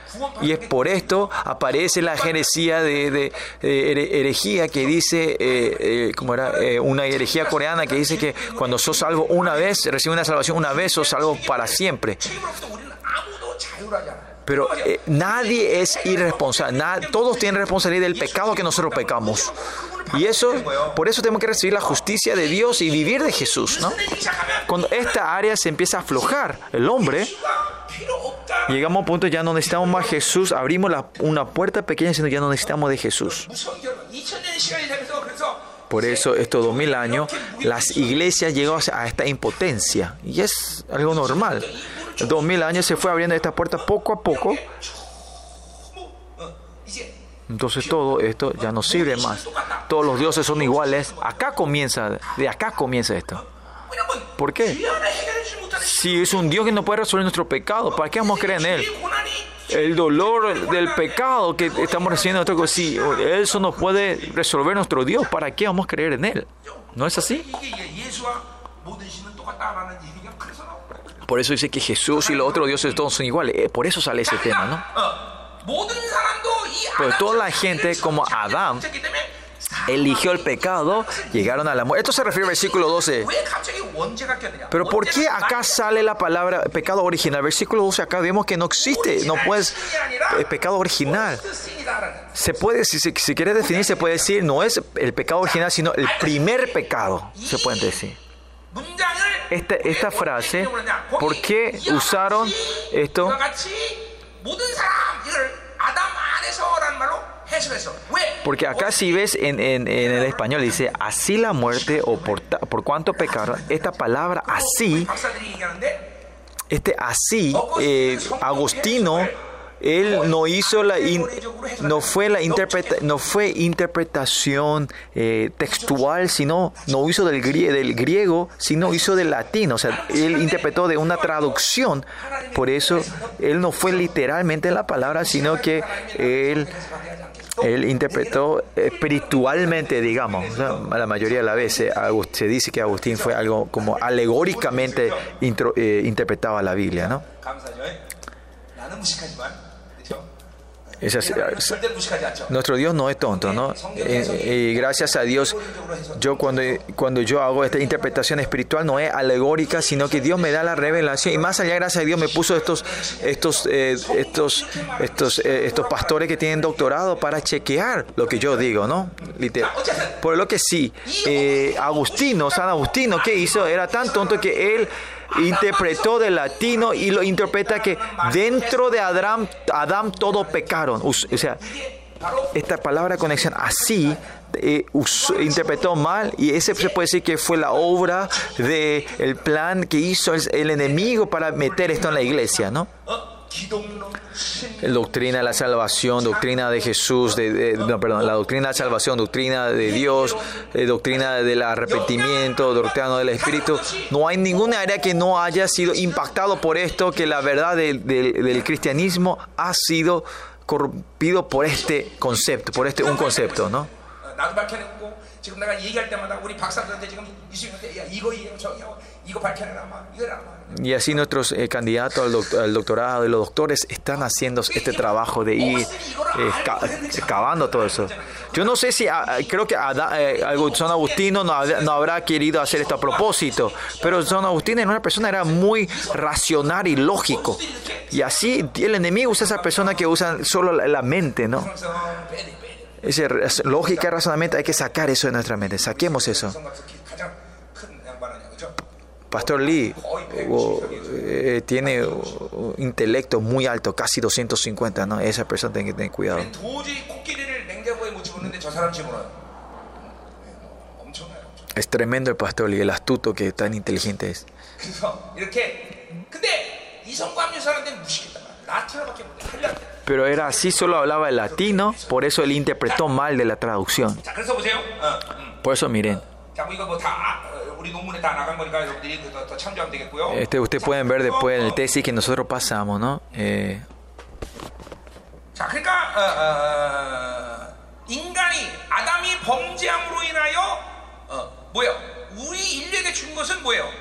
[SPEAKER 1] Y es por esto aparece la genesía de, de, herejía que dice, eh, era? Una herejía coreana que dice que cuando sos salvo una vez, recibe una salvación una vez, sos salvo para siempre. Pero eh, nadie es irresponsable. Todos tienen responsabilidad del pecado que nosotros pecamos. Y eso, por eso tenemos que recibir la justicia de Dios y vivir de Jesús. Cuando esta área se empieza a aflojar, el hombre, llegamos a un punto ya no necesitamos más Jesús, abrimos una puerta pequeña, sino ya no necesitamos de Jesús. Por eso estos dos mil años las iglesias llegó a esta impotencia y es algo normal. 2000 años se fue abriendo esta puerta poco a poco. Entonces todo esto ya no sirve más. Todos los dioses son iguales. Acá comienza, de acá comienza esto. ¿Por qué? Si es un Dios que no puede resolver nuestro pecado, ¿para qué vamos a creer en Él? El dolor del pecado que estamos recibiendo, si eso no puede resolver nuestro Dios, ¿para qué vamos a creer en Él? ¿No es así? Por eso dice que Jesús y los otros dioses todos son iguales. Eh, por eso sale ese tema, ¿no? Pero toda la gente, como Adán, eligió el pecado, llegaron a la muerte. Esto se refiere al versículo 12. Pero ¿por qué acá sale la palabra pecado original? Versículo 12 acá vemos que no existe, no puedes, el eh, pecado original. Se puede, si, si, si quieres definir, se puede decir, no es el pecado original, sino el primer pecado, se puede decir esta, esta frase, ¿por qué usaron esto? Porque acá si ves en, en, el español dice así la muerte o por, por cuánto pecaron, esta palabra así, este así, eh, Agostino él no hizo la, in- no fue la interpreta, no fue interpretación eh, textual, sino no hizo del, grie- del griego, sino hizo del latín, o sea, él interpretó de una traducción, por eso él no fue literalmente la palabra, sino que él él interpretó espiritualmente, digamos. La mayoría de las veces se dice que Agustín fue algo como alegóricamente intro- eh, interpretaba la Biblia, ¿no? Nuestro Dios no es tonto, ¿no? Y, gracias a Dios, yo cuando, cuando yo hago esta interpretación espiritual no es alegórica, sino que Dios me da la revelación. Y más allá, gracias a Dios, me puso estos, estos, eh, estos, estos, eh, estos pastores que tienen doctorado para chequear lo que yo digo, ¿no? Literal. Por lo que sí, eh, Agustino, San Agustino, ¿qué hizo? Era tan tonto que él interpretó del latino y lo interpreta que dentro de Adán, Adán todo pecaron. O sea, esta palabra conexión así eh, interpretó mal y ese se puede decir que fue la obra de el plan que hizo el, el enemigo para meter esto en la iglesia, ¿no? Doctrina de la salvación, doctrina de Jesús, de, no, perdón, la doctrina de la salvación, doctrina de Dios, eh, doctrina del arrepentimiento, doctrina del Espíritu. No hay ninguna área que no haya sido impactado por esto, que la verdad del cristianismo ha sido corrompido por este concepto, por este un concepto, ¿no? Y así nuestros eh, candidatos al, doc al, doctorado y los doctores están haciendo este trabajo de ir eh, excavando todo eso. Yo no sé si, a, creo que Ada, eh, San Agustino no, no, habrá querido hacer esto a propósito, pero San Agustín era una persona era muy racional y lógico. Y así el enemigo usa esa persona que usan solo la, la mente, ¿no? Esa lógica y razonamiento hay que sacar eso de nuestra mente, saquemos eso. Pastor Lee eh, tiene o, intelecto muy alto, casi 250, ¿no? Esa persona tiene que tener cuidado. Es tremendo el pastor Lee, el astuto que tan inteligente es. Pero era así, solo hablaba el latino, por eso él interpretó mal de la traducción. Por eso miren. Este ustedes pueden ver después en el tesis que nosotros pasamos, ¿no? Eh,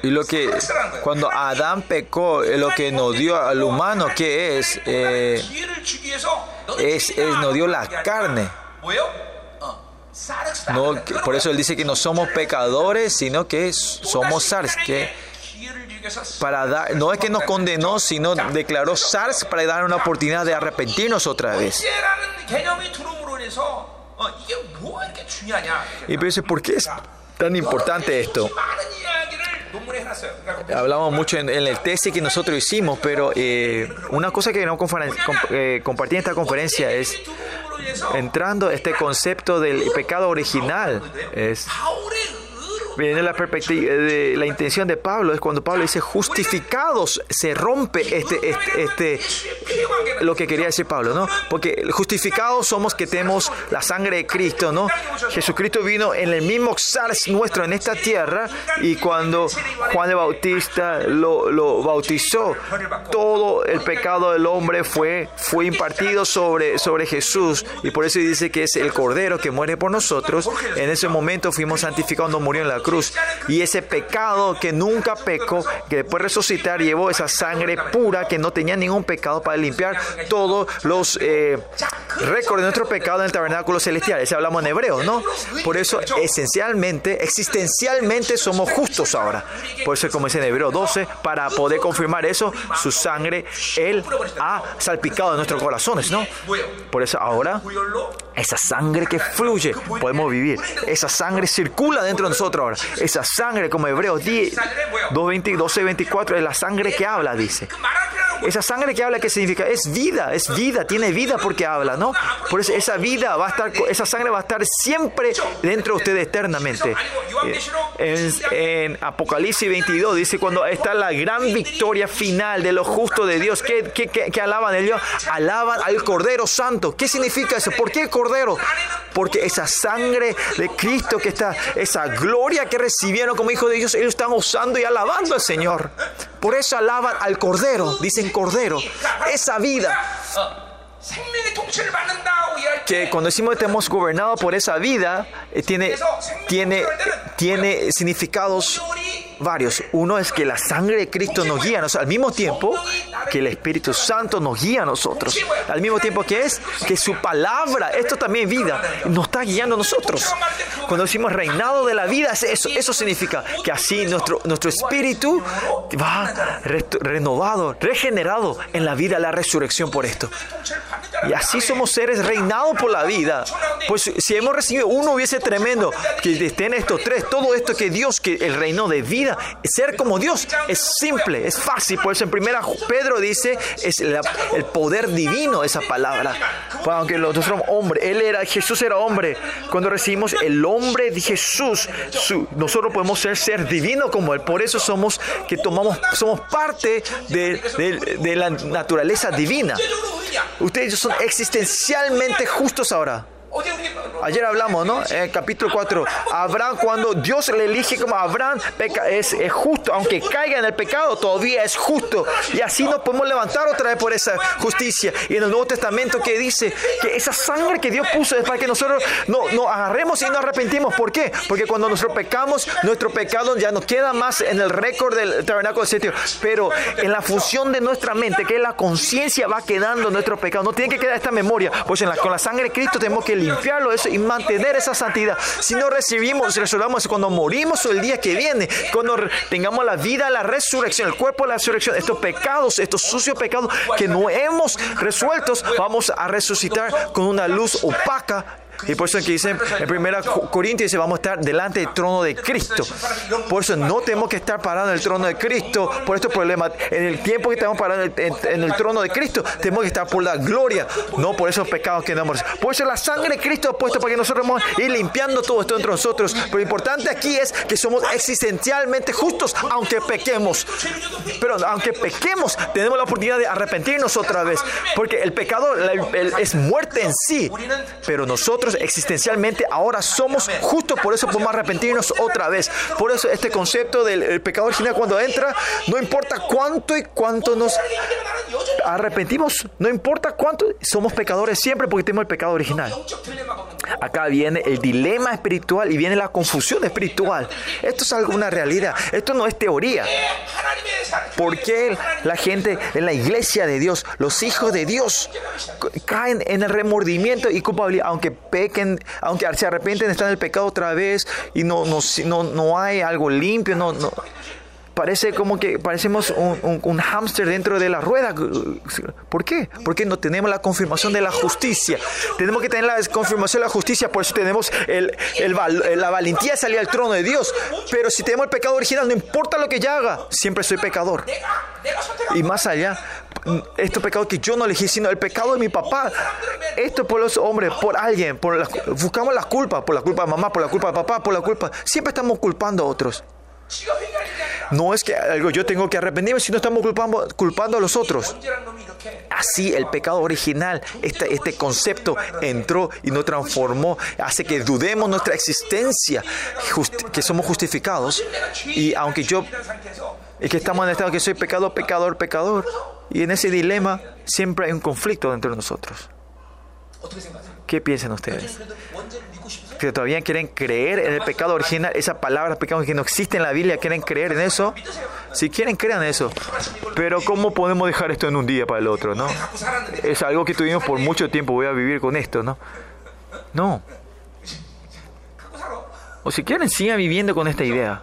[SPEAKER 1] y lo que cuando Adán pecó, eh, lo que nos dio al humano, que es, eh, es, es, nos dio la carne. No, por eso él dice que no somos pecadores, sino que somos SARS, que para dar, no es que nos condenó, sino declaró SARS para dar una oportunidad de arrepentirnos otra vez. Y dice, ¿por qué es tan importante esto? Hablamos mucho en, el tesis que nosotros hicimos, pero eh, una cosa que queremos eh, en esta conferencia es entrando este concepto del pecado original. Es viene la perspectiva eh, de la intención de Pablo, es cuando Pablo dice justificados, se rompe este, este, este, lo que quería decir Pablo, ¿no? Porque justificados somos que tenemos la sangre de Cristo, ¿no? Jesucristo vino en el mismo sars nuestro en esta tierra y cuando Juan el Bautista lo, lo bautizó, todo el pecado del hombre fue, fue impartido sobre, sobre Jesús y por eso dice que es el Cordero que muere por nosotros. En ese momento fuimos santificados, no murió en la cruz. Y ese pecado que nunca pecó, que después resucitar, llevó esa sangre pura que no tenía ningún pecado para limpiar todos los eh, récords de nuestro pecado en el tabernáculo celestial. Ese hablamos en hebreo, ¿no? Por eso, esencialmente, existencialmente somos justos ahora. Por eso, como dice en hebreo 12, para poder confirmar eso, su sangre, Él ha salpicado en nuestros corazones, ¿no? Por eso ahora, esa sangre que fluye, podemos vivir. Esa sangre circula dentro de nosotros ahora. Esa sangre, como Hebreos 10, 2.20, 12, 24, es la sangre que habla, dice. Esa sangre que habla, ¿qué significa? Es vida, es vida, tiene vida porque habla, ¿no? Por eso esa vida va a estar, esa sangre va a estar siempre dentro de ustedes eternamente. Eh, en, en Apocalipsis 22 dice, cuando está la gran victoria final de los justos de Dios, ¿qué, qué, qué, alaban de Dios? Alaban al Cordero Santo. ¿Qué significa eso? ¿Por qué el Cordero? Porque esa sangre de Cristo que está, esa gloria que recibieron como hijos de Dios, ellos están usando y alabando al Señor. Por eso alaban al Cordero, dicen Cordero, esa vida. Que cuando decimos que tenemos gobernado por esa vida, eh, tiene, tiene, tiene significados varios. Uno es que la sangre de Cristo nos guía a nosotros, al mismo tiempo que el Espíritu Santo nos guía a nosotros. Al mismo tiempo que es que su palabra, esto también vida, nos está guiando a nosotros. Cuando decimos reinado de la vida, es eso, eso significa que así nuestro, nuestro espíritu va renovado, regenerado en la vida, la resurrección por esto. Y así somos seres reinados por la vida. Pues si hemos recibido uno hubiese tremendo que estén estos tres, todo esto que Dios, que el reino de vida, ser como Dios es simple, es fácil. Por eso en primera Pedro dice, es el poder divino esa palabra. Aunque nosotros somos hombres, Él era, Jesús era hombre. Cuando recibimos el hombre de Jesús, su, nosotros podemos ser ser divino como Él. Por eso somos que tomamos, somos parte de la naturaleza divina. Ustedes son existencialmente justos ahora. Ayer hablamos, ¿no? En el eh, capítulo 4. Abraham, cuando Dios le elige como Abraham, peca, es, es, justo. Aunque caiga en el pecado, todavía es justo. Y así nos podemos levantar otra vez por esa justicia. Y en el Nuevo Testamento que dice que esa sangre que Dios puso es para que nosotros nos no agarremos y nos arrepentimos. ¿Por qué? Porque cuando nosotros pecamos, nuestro pecado ya no queda más en el récord del tabernáculo de sitio. Pero en la función de nuestra mente, que es la conciencia, va quedando nuestro pecado. No tiene que quedar esta memoria. Pues en la, con la sangre de Cristo tenemos que limpiarlo eso y mantener esa santidad. Si no recibimos, resolvamos eso, cuando morimos o el día que viene, cuando tengamos la vida, la resurrección, el cuerpo la resurrección, estos pecados, estos sucios pecados que no hemos resueltos, vamos a resucitar con una luz opaca. Y por eso que dice en 1 Corintios dice, vamos a estar delante del trono de Cristo. Por eso no tenemos que estar parados en el trono de Cristo por estos problemas. En el tiempo que estamos parados en el, trono de Cristo, tenemos que estar por la gloria, no por esos pecados que damos. Por eso la sangre de Cristo ha puesto para que nosotros vamos a ir limpiando todo esto entre nosotros. Pero lo importante aquí es que somos existencialmente justos, aunque pequemos. Pero aunque pequemos, tenemos la oportunidad de arrepentirnos otra vez. Porque el pecado el- es muerte en sí. Pero nosotros nosotros existencialmente ahora somos, justo por eso podemos arrepentirnos otra vez. Por eso este concepto del pecado original cuando entra, no importa cuánto y cuánto nos arrepentimos, no importa cuánto, somos pecadores siempre porque tenemos el pecado original. Acá viene el dilema espiritual y viene la confusión espiritual. Esto es alguna realidad, esto no es teoría. ¿Por qué la gente en la iglesia de Dios, los hijos de Dios, caen en el remordimiento y culpabilidad, aunque pequen, aunque se arrepienten, están en el pecado otra vez y no, no, no, no hay algo limpio, no, no parece como que parecemos un, un, un hámster dentro de la rueda. ¿Por qué? Porque no tenemos la confirmación de la justicia. Tenemos que tener la confirmación de la justicia, por eso tenemos el, el, la valentía de salir al trono de Dios. Pero si tenemos el pecado original, no importa lo que yo haga, siempre soy pecador. Y más allá, estos pecados que yo no elegí, sino el pecado de mi papá. Esto por los hombres, por alguien, por la, buscamos las culpas, por la culpa de mamá, por la culpa de papá, por la culpa. Siempre estamos culpando a otros. No es que algo yo tengo que arrepentirme, sino estamos culpando, a los otros. Así el pecado original, este, concepto entró y nos transformó, hace que dudemos nuestra existencia, que somos justificados. Y aunque yo, es que estamos en el estado que soy pecado, pecador, pecador. Y en ese dilema siempre hay un conflicto entre nosotros. ¿Qué piensan ustedes? que todavía quieren creer en el pecado original, esa palabra pecado que no existe en la Biblia, quieren creer en eso. Si quieren, crean eso. Pero ¿cómo podemos dejar esto en un día para el otro, no? Es algo que tuvimos por mucho tiempo, voy a vivir con esto, ¿no? No. O si quieren, sigan viviendo con esta idea.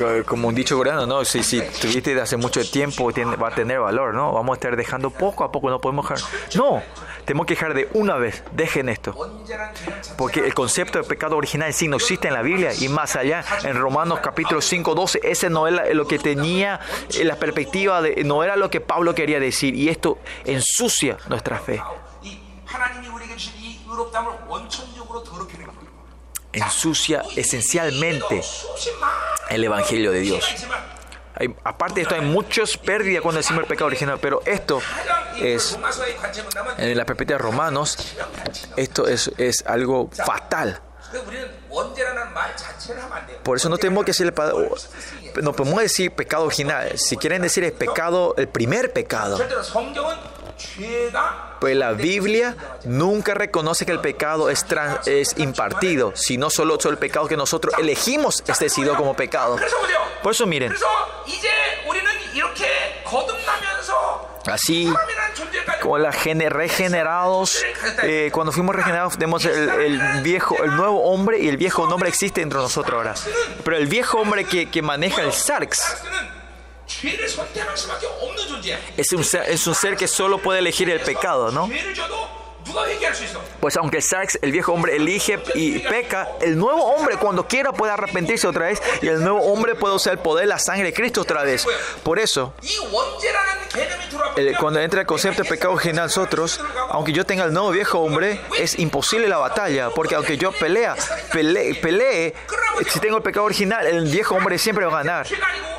[SPEAKER 1] Eh, como un dicho coreano, ¿no? Si, si tuviste hace mucho tiempo, va a tener valor, ¿no? Vamos a estar dejando poco a poco, no podemos dejar. No, tenemos que dejar de una vez, dejen esto. Porque el concepto de pecado original sí no existe en la Biblia y más allá, en Romanos capítulo 5, 12, ese no era lo que tenía eh, la perspectiva, de, no era lo que Pablo quería decir y esto ensucia nuestra fe ensucia esencialmente el Evangelio de Dios. Aparte de esto, hay muchas pérdidas cuando decimos el pecado original, pero esto es, en la perspectiva de Romanos, esto es, es algo fatal. Por eso no tenemos que decir, podemos decir pecado original. Si quieren decir el pecado, el primer pecado. Pues la Biblia nunca reconoce que el pecado es, trans, es impartido, sino solo, solo el pecado que nosotros elegimos es decidido como pecado. Por eso miren. Así, con la regenerados, eh, cuando fuimos regenerados, tenemos el, viejo, el nuevo hombre y el viejo hombre existe entre nosotros ahora. Pero el viejo hombre que, maneja el Sarx es un, ser, es un ser que solo puede elegir el pecado, ¿no? Pues aunque Sachs, el viejo hombre, elige y peca, el nuevo hombre cuando quiera puede arrepentirse otra vez y el nuevo hombre puede usar el poder, de la sangre de Cristo otra vez. Por eso, cuando entra el concepto de pecado original nosotros, aunque yo tenga el nuevo viejo hombre, es imposible la batalla, porque aunque yo pelea, pelee, pelee, si tengo el pecado original, el viejo hombre siempre va a ganar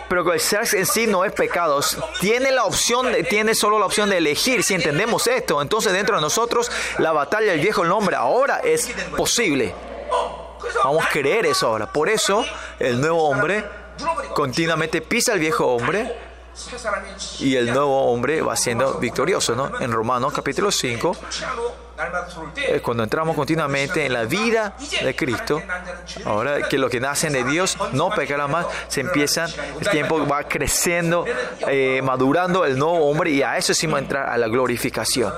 [SPEAKER 1] pero el sexo en sí no es pecado. Tiene la opción, tiene solo la opción de elegir. Si entendemos esto, entonces dentro de nosotros la batalla del viejo nombre ahora es posible. Vamos a creer eso ahora. Por eso el nuevo hombre continuamente pisa al viejo hombre y el nuevo hombre va siendo victorioso, ¿no? En Romanos capítulo 5 eh, cuando entramos continuamente en la vida de Cristo, ahora que los que nacen de Dios no pecará más, se empiezan, el tiempo va creciendo, eh, madurando el nuevo hombre y a eso sí va a entrar a la glorificación.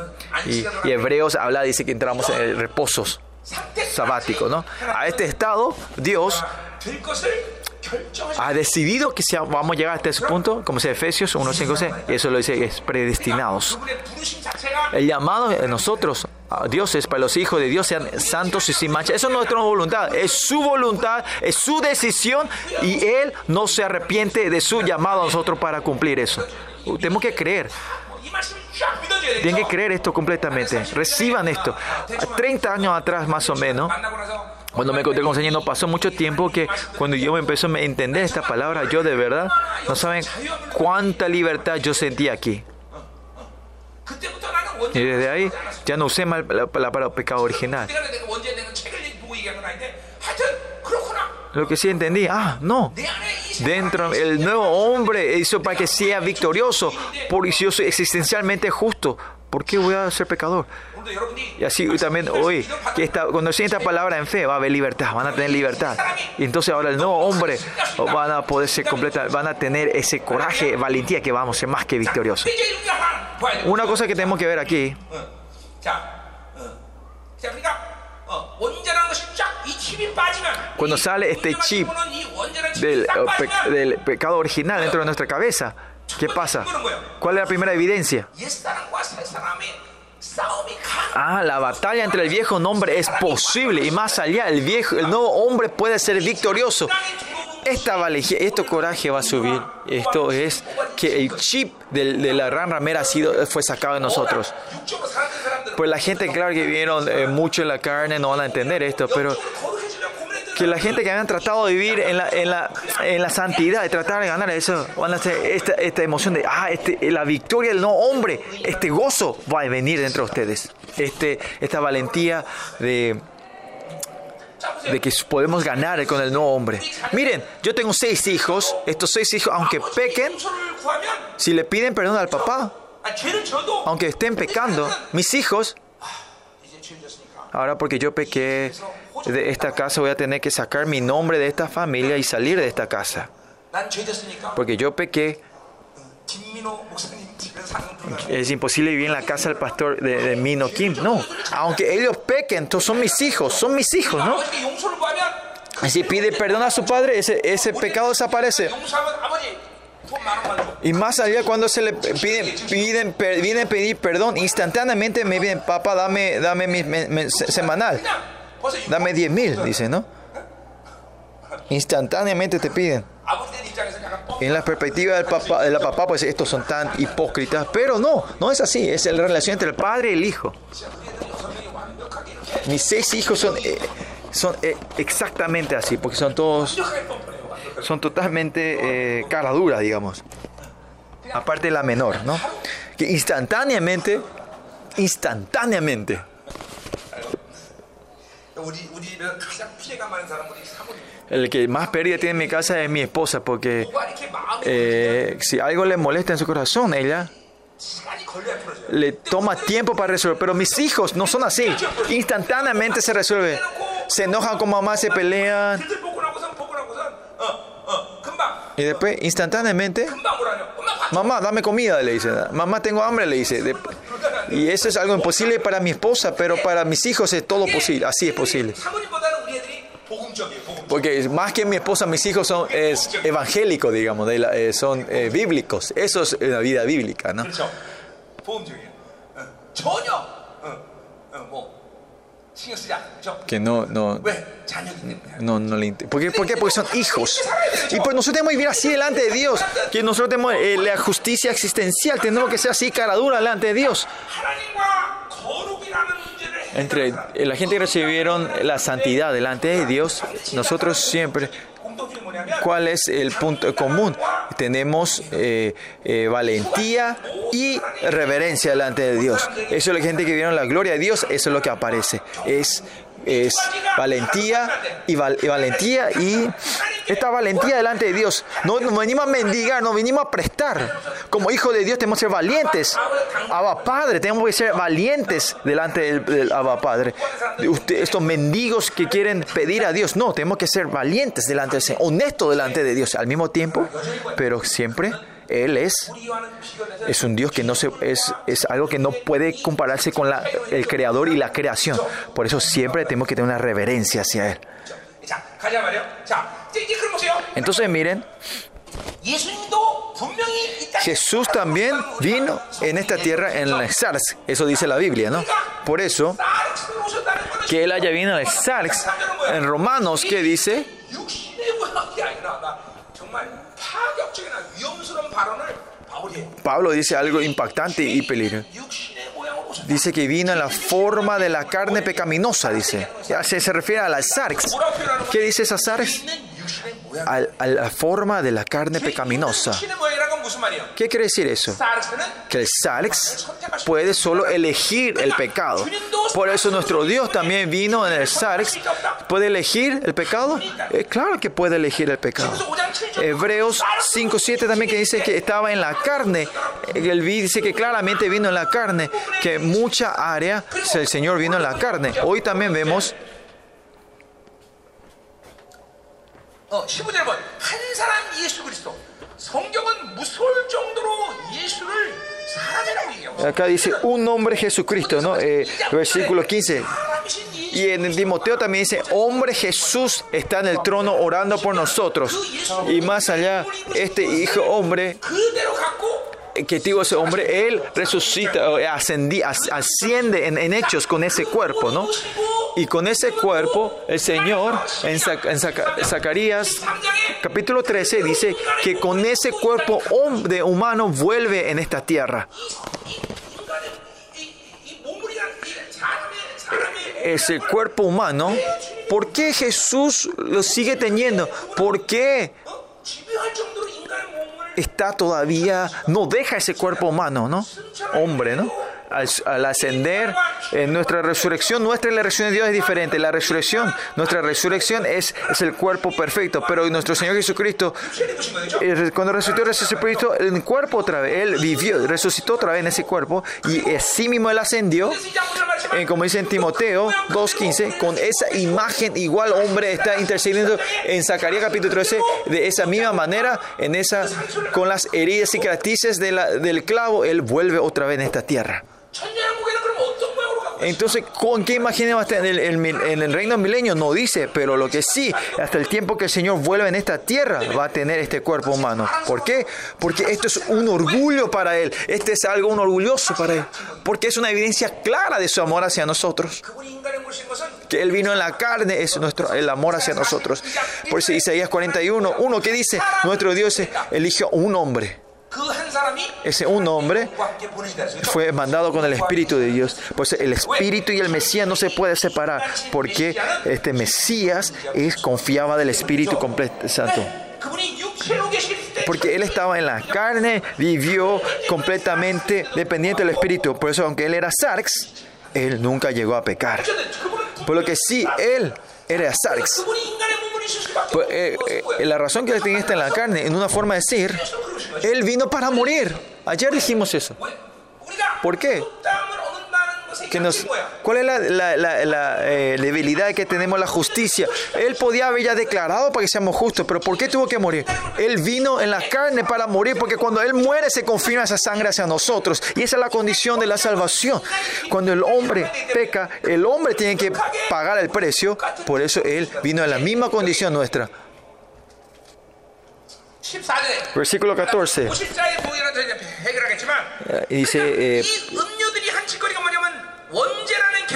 [SPEAKER 1] Y, y Hebreos habla, dice que entramos en reposos sabáticos, ¿no? A este estado Dios ha decidido que sea, vamos a llegar hasta ese punto, como dice Efesios 1.5, y eso lo dice, es predestinados. El llamado de nosotros, a dioses, para los hijos de Dios, sean santos y sin mancha. Eso no es nuestra voluntad, es su voluntad, es su decisión, y Él no se arrepiente de su llamado a nosotros para cumplir eso. Uh, tenemos que creer. Tienen que creer esto completamente. Reciban esto. 30 años atrás, más o menos, cuando me encontré con Señor, no pasó mucho tiempo que cuando yo me empecé a entender esta palabra, yo de verdad, no saben cuánta libertad yo sentí aquí. Y desde ahí ya no usé mal la palabra pecado original. Lo que sí entendí, ah, no. Dentro, el nuevo hombre hizo para que sea victorioso, policioso, existencialmente justo. ¿Por qué voy a ser pecador? Y así también hoy, que esta, cuando lleguen esta palabra en fe, va a haber libertad, van a tener libertad. Y entonces ahora el nuevo hombre oh, van a poder ser completa, van a tener ese coraje, valentía que vamos a ser más que victoriosos. Una cosa que tenemos que ver aquí. Cuando sale este chip del,
[SPEAKER 2] oh,
[SPEAKER 1] del pecado original dentro de nuestra cabeza, ¿qué pasa? ¿Cuál es la primera evidencia? Ah, la batalla entre el viejo hombre es posible y más allá, el, viejo, el nuevo hombre puede ser victorioso. Esta valentía, este coraje va a subir. Esto es que el chip de, la gran ramera ha sido, fue sacado de nosotros. Pues la gente, claro que vieron eh, mucho en la carne, no van a entender esto, pero que la gente que habían tratado de vivir en la, en la, en la santidad, de tratar de ganar eso, van a hacer esta, esta emoción de, ah, este, la victoria del no hombre, este gozo va a venir dentro de ustedes. Este, esta valentía de, de que podemos ganar con el no hombre. Miren, yo tengo seis hijos, estos seis hijos, aunque pequen, si le piden perdón al papá, aunque estén pecando, mis hijos Ahora porque yo pequé de esta casa voy a tener que sacar mi nombre de esta familia y salir de esta casa. Porque yo pequé. Es imposible vivir en la casa del pastor de, Mino Kim. No, aunque ellos pequen, todos son mis hijos, son mis hijos, ¿no? Si pide perdón a su padre, ese, ese pecado desaparece. Y más allá, cuando se le piden, piden, vienen pedir perdón, instantáneamente me piden, papá, dame, dame mi, semanal. Dame 10 mil, dice, ¿no? Instantáneamente te piden. En la perspectiva del papá, de la papá, pues estos son tan hipócritas, pero no, no es así, es la relación entre el padre y el hijo. Mis seis hijos son, eh, son eh, exactamente así, porque son todos son totalmente eh, caraduras, digamos. Aparte de la menor, ¿no? Que instantáneamente, instantáneamente. El que más pérdida tiene en mi casa es mi esposa, porque eh, si algo le molesta en su corazón, ella le toma tiempo para resolver. Pero mis hijos no son así. Instantáneamente se resuelve. Se enojan con mamá, se pelean. Y después, instantáneamente, mamá, dame comida, le dice. Mamá, tengo hambre, le dice. Y eso es algo imposible para mi esposa, pero para mis hijos es todo posible. Así es posible. Porque más que mi esposa, mis hijos son es evangélicos, digamos, de la, eh, son eh, bíblicos. Eso es la vida bíblica, ¿no? que no, no, no, no le ¿Por qué? ¿Por qué? Porque son hijos. Y pues nosotros tenemos que vivir así delante de Dios, que nosotros tenemos eh, la justicia existencial, tenemos que ser así cara dura delante de Dios. Entre la gente que recibieron la santidad delante de Dios, nosotros siempre, ¿cuál es el punto común? Tenemos eh, eh, valentía y reverencia delante de Dios. Eso es la gente que vieron la gloria de Dios, eso es lo que aparece. Es, es valentía y, y valentía y esta valentía delante de Dios. No, no venimos a mendigar, no venimos a prestar. Como hijos de Dios tenemos que ser valientes. Abba Padre, tenemos que ser valientes delante del, del Abba Padre. Usted, estos mendigos que quieren pedir a Dios, no, tenemos que ser valientes delante de Señor, honestos delante de Dios al mismo tiempo, pero siempre él es, es un Dios que no se, es, es algo que no puede compararse con la, el creador y la creación. Por eso siempre tenemos que tener una reverencia hacia Él. Entonces miren, Jesús también vino en esta tierra en el SARS, eso dice la Biblia, ¿no? Por eso, que él haya vino en el SARS, en Romanos, que dice, Pablo dice algo impactante y peligroso. Dice que vino en la forma de la carne pecaminosa, dice. Se, se refiere a la sarx. ¿Qué dice esa sarx? a, la forma de la carne pecaminosa. ¿Qué quiere decir eso? Que el sarx puede solo elegir el pecado. Por eso nuestro Dios también vino en el sarx. ¿Puede elegir el pecado? Eh, claro que puede elegir el pecado. Hebreos 5.7 también que dice que estaba en la carne. Eh, Él dice que claramente vino en la carne, que mucha área el Señor vino en la carne. Hoy también vemos
[SPEAKER 2] 어, 15절에 보면 한 사람 예수 그리스도 성경은 무서울 정도로 예수를 사람이라고 얘기하고
[SPEAKER 1] Acá dice un nombre Jesucristo, ¿no? Eh, versículo 15.
[SPEAKER 2] 사람이신 예수
[SPEAKER 1] Y en Timoteo también dice, hombre Jesús está en el trono orando por nosotros. Y más allá, este hijo hombre,
[SPEAKER 2] 그대로 갖고
[SPEAKER 1] que tuvo ese hombre, él resucita, eh, ascendí, asciende en, hechos con ese cuerpo, ¿no? Y con ese cuerpo, el Señor, en, en Zacarías capítulo 13, dice que con ese cuerpo hombre humano vuelve en esta tierra. Ese cuerpo humano, ¿por qué Jesús lo sigue teniendo? ¿Por qué? Está todavía, no deja ese cuerpo humano, ¿no? Hombre, ¿no? al, al, ascender en nuestra resurrección, nuestra la resurrección de Dios es diferente. La resurrección, nuestra resurrección es, es el cuerpo perfecto, pero nuestro Señor Jesucristo, eh, cuando resucitó, resucitó pues, el cuerpo otra vez, Él vivió, resucitó otra vez en ese cuerpo y así mismo Él ascendió, en, como dice en Timoteo 2.15, con esa imagen igual hombre está intercediendo en Zacarías capítulo 13 de esa misma manera, en esa, con las heridas cicatrices de la, del clavo, Él vuelve otra vez en esta tierra. Entonces, ¿con qué imagen va a estar en el, reino milenio? No dice, pero lo que sí, hasta el tiempo que el Señor vuelva en esta tierra, va a tener este cuerpo humano. ¿Por qué? Porque esto es un orgullo para Él. Este es algo un orgulloso para Él. Porque es una evidencia clara de su amor hacia nosotros. Que Él vino en la carne es nuestro, el amor hacia nosotros. Por eso Isaías 41, 1 que dice, nuestro Dios eligió un hombre ese un hombre fue mandado con el Espíritu de Dios. Pues el Espíritu y el Mesías no se puede separar porque este Mesías es, confiaba del Espíritu Santo. Porque él estaba en la carne, vivió completamente dependiente del Espíritu. Por eso, aunque él era Sarx, él nunca llegó a pecar. Por lo que sí, él era Sarx. Pues, eh, eh, la razón que tiene está en la carne, en una forma de decir, Él vino para morir. Ayer dijimos eso. ¿Por qué? ¿Cuál es la, la, la, eh, debilidad que tenemos la justicia? Él podía haber ya declarado para que seamos justos, pero ¿por qué tuvo que morir? Él vino en la carne para morir, porque cuando Él muere se confirma esa sangre hacia nosotros. Y esa es la condición de la salvación. Cuando el hombre peca, el hombre tiene que pagar el precio. Por eso Él vino en la misma condición nuestra. Versículo 14. Dice, eh,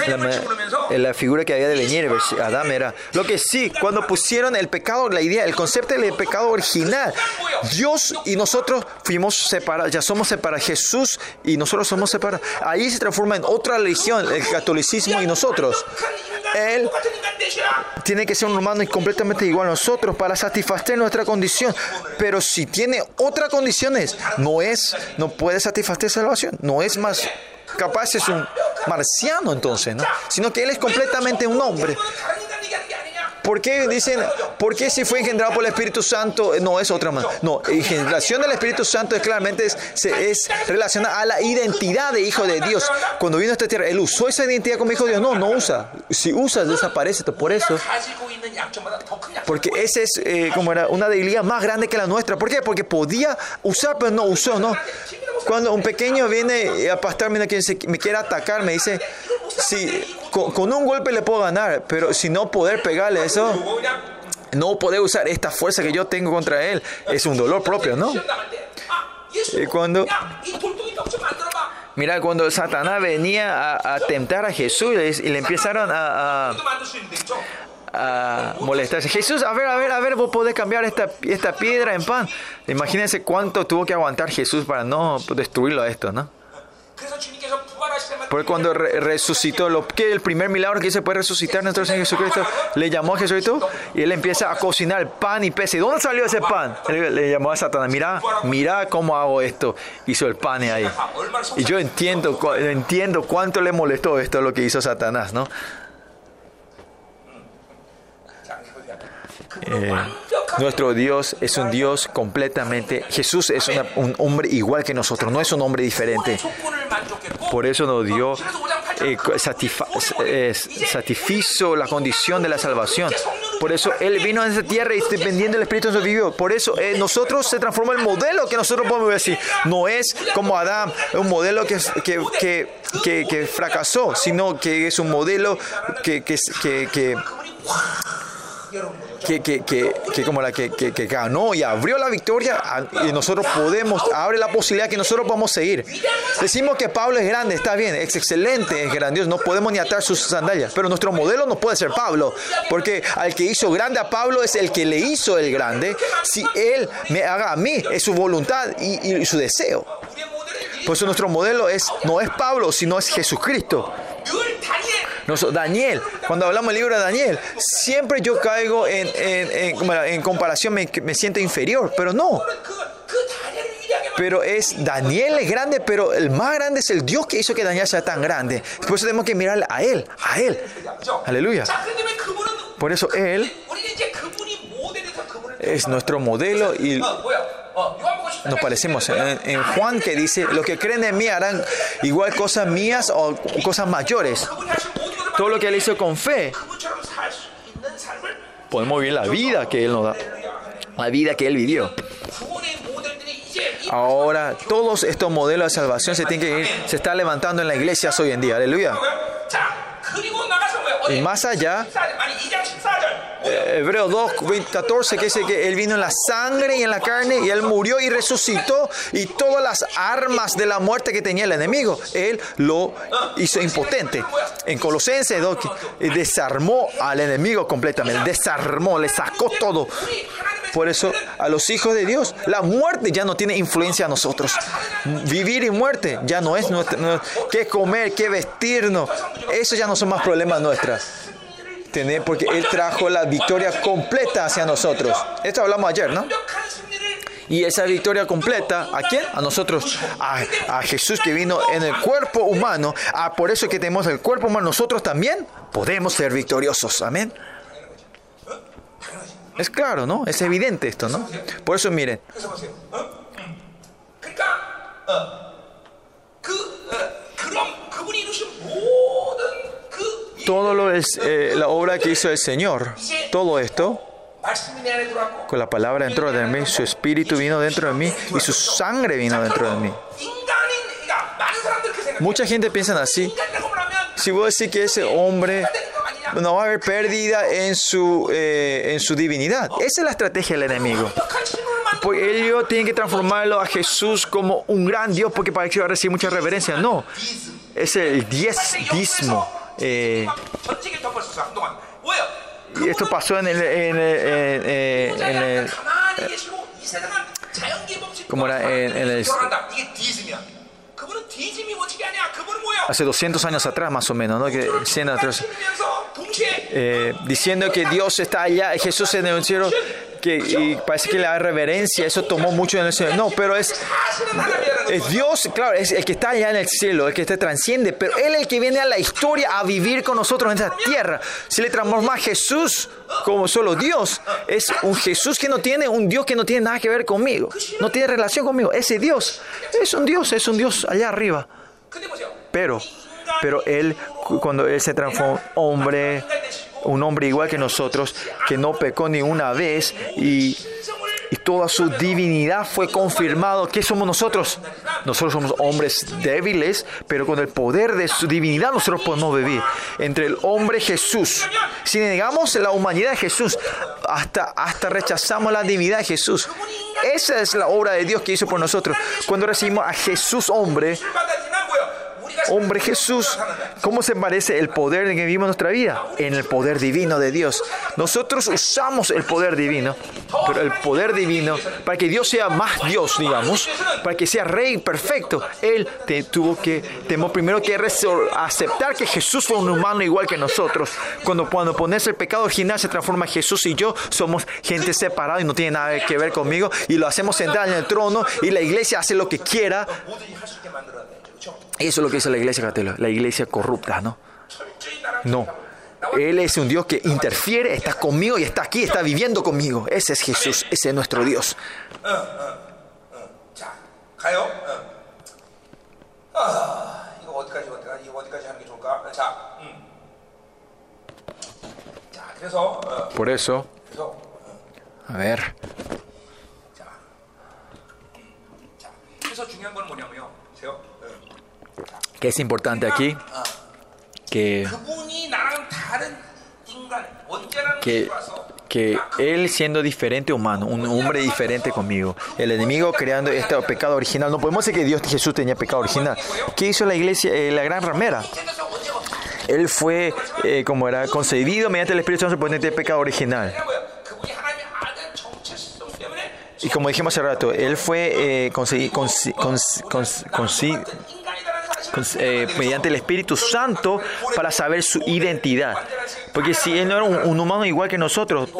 [SPEAKER 1] la,
[SPEAKER 2] eh,
[SPEAKER 1] la, figura que había de venir, pues, Adam era. Lo que sí, cuando pusieron el pecado, la idea, el concepto del pecado original, Dios y nosotros fuimos separados, ya somos separados, Jesús y nosotros somos separados. Ahí se transforma en otra religión, el catolicismo y nosotros. Él tiene que ser un humano y completamente igual a nosotros para satisfacer nuestra condición. Pero si tiene otras condiciones, no es, no puede satisfacer salvación, no es más capaz, es un marciano entonces, ¿no? Sino que él es completamente un hombre. ¿Por qué dicen, por qué si fue engendrado por el Espíritu Santo? No, es otra más. No, generación del Espíritu Santo es claramente es, es relacionada a la identidad de Hijo de Dios. Cuando vino a esta tierra, él usó esa identidad como Hijo de Dios. No, no usa. Si usas, desaparece. Por eso. Porque esa es, eh, como era, una debilidad más grande que la nuestra. ¿Por qué? Porque podía usar, pero no usó, ¿no? Cuando un pequeño viene a pastar, mira, me quiere atacar, me dice, si con, un golpe le puedo ganar, pero si no poder pegarle eso, no poder usar esta fuerza que yo tengo contra él, es un dolor propio, ¿no? Y cuando... Mira, cuando Satanás venía a, tentar a Jesús y le empezaron a, a a molestarse. Jesús, a ver, a ver, a ver, vos podés cambiar esta, esta piedra en pan. Imagínense cuánto tuvo que aguantar Jesús para no destruirlo a esto, ¿no? Porque cuando resucitó, lo que el primer milagro que se puede resucitar nuestro Señor Jesucristo, le llamó a Jesucristo y él empieza a cocinar pan y peces. ¿Dónde salió ese pan? Le llamó a Satanás, mira, mira cómo hago esto. Hizo el pan ahí. Y yo entiendo, entiendo cuánto le molestó esto lo que hizo Satanás, ¿no? Eh, nuestro Dios es un Dios completamente. Jesús es un hombre igual que nosotros, no es un hombre diferente. Por eso nos dio, eh, eh satisfizo la condición de la salvación. Por eso Él vino a esta tierra y este dependiendo del Espíritu nos vivió. Por eso eh, nosotros se transformó el modelo que nosotros podemos decir. No es como Adán, un modelo que, que, que, que, fracasó, sino que es un modelo que, que que, que, que, que como la que, que, ganó y abrió la victoria, y nosotros podemos, abre la posibilidad que nosotros podemos seguir. Decimos que Pablo es grande, está bien, es excelente, es grandioso, no podemos ni atar sus sandalias, pero nuestro modelo no puede ser Pablo, porque al que hizo grande a Pablo es el que le hizo el grande, si él me haga a mí, es su voluntad y, su deseo. Por eso nuestro modelo es, no es Pablo, sino es Jesucristo. Daniel, cuando hablamos del libro de Daniel, siempre yo caigo en, comparación, me, me siento inferior, pero no pero es Daniel es grande, pero el más grande es el Dios que hizo que Daniel sea tan grande. Por eso tenemos que mirar a Él, a Él. Aleluya. Por eso Él es nuestro modelo y nos parecemos. En, en Juan que dice, los que creen en mí harán igual cosas mías o cosas mayores todo lo que Él hizo con fe, podemos vivir la vida que Él nos da, la vida que Él vivió. Ahora, todos estos modelos de salvación se tienen que ir, se están levantando en las iglesias hoy en día. Aleluya. Y más allá,
[SPEAKER 2] Hebreo 2, 14,
[SPEAKER 1] que dice que Él vino en la sangre y en la carne y Él murió y resucitó y todas las armas de la muerte que tenía el enemigo, Él lo hizo impotente. En Colosenses 2, desarmó al enemigo completamente, desarmó, le sacó todo. Por eso a los hijos de Dios la muerte ya no tiene influencia a nosotros. Vivir y muerte ya no es nuestro, qué comer, qué vestirnos, eso ya no son más problemas nuestras porque Él trajo la victoria completa hacia nosotros. Esto hablamos ayer, ¿no? Y esa victoria completa, ¿a quién? A nosotros, a, Jesús que vino en el cuerpo humano. Ah, por eso que tenemos el cuerpo humano, nosotros también podemos ser victoriosos. Amén. Es claro, ¿no? Es evidente esto, ¿no? Por eso miren. todo lo es eh, la obra que hizo el Señor. Todo esto con la palabra dentro de mí, su espíritu vino dentro de mí y su sangre vino dentro de mí. Mucha gente piensa así. Si vos decís que ese hombre no va a haber pérdida en su, eh, en su divinidad. Esa es la estrategia del enemigo.
[SPEAKER 2] Pues
[SPEAKER 1] Por ello tienen que transformarlo a Jesús como un gran Dios porque para que va a recibir mucha reverencia. No, es el diez. Eh, y esto pasó en el, en, el, en, el, en el, como era en, el hace 200 años atrás más o menos, ¿no? Que 100 atrás, eh, diciendo que Dios está allá, Jesús en el cielo, y parece que le da reverencia, eso tomó mucho en el Señor. No, pero es, es Dios, claro, es el que está allá en el cielo, el que te transciende, pero Él es el que viene a la historia a vivir con nosotros en esta tierra. Si le transforma a Jesús como solo Dios, es un Jesús que no tiene, un Dios que no tiene nada que ver conmigo, no tiene relación conmigo. Ese Dios es un Dios, es un Dios allá arriba. Pero, pero Él, cuando Él se transforma hombre, un hombre igual que nosotros, que no pecó ni una vez y, y toda su divinidad fue confirmado. ¿Qué somos nosotros? Nosotros somos hombres débiles, pero con el poder de su divinidad nosotros podemos vivir. Entre el hombre Jesús, si negamos la humanidad de Jesús, hasta, hasta rechazamos la divinidad de Jesús. Esa es la obra de Dios que hizo por nosotros. Cuando recibimos a Jesús hombre, Hombre Jesús, ¿cómo se parece el poder en que vivimos nuestra vida? En el poder divino de Dios. Nosotros usamos el poder divino, pero el poder divino, para que Dios sea más Dios, digamos, para que sea rey perfecto, Él tuvo que, tenemos primero que aceptar que Jesús fue un humano igual que nosotros. Cuando, cuando pones el pecado original se transforma Jesús y yo somos gente separada y no tiene nada que ver conmigo y lo hacemos sentar en el trono y la iglesia hace lo que quiera eso es lo que dice la iglesia católica, la iglesia corrupta, ¿no? No. Él es un Dios que interfiere, está conmigo y está aquí, está viviendo conmigo. Ese es Jesús, ese es nuestro Dios. Por eso, a ver que es importante aquí, que, que, que él siendo diferente humano, un hombre diferente conmigo, el enemigo creando este pecado original, no podemos decir que Dios Jesús tenía pecado original. ¿Qué hizo la iglesia, eh, la gran ramera? Él fue, eh, como era, concebido mediante el Espíritu Santo por el pecado original. Y como dijimos hace rato, él fue eh, eh, mediante el Espíritu Santo para saber su identidad. Porque si Él no era un, humano igual que nosotros,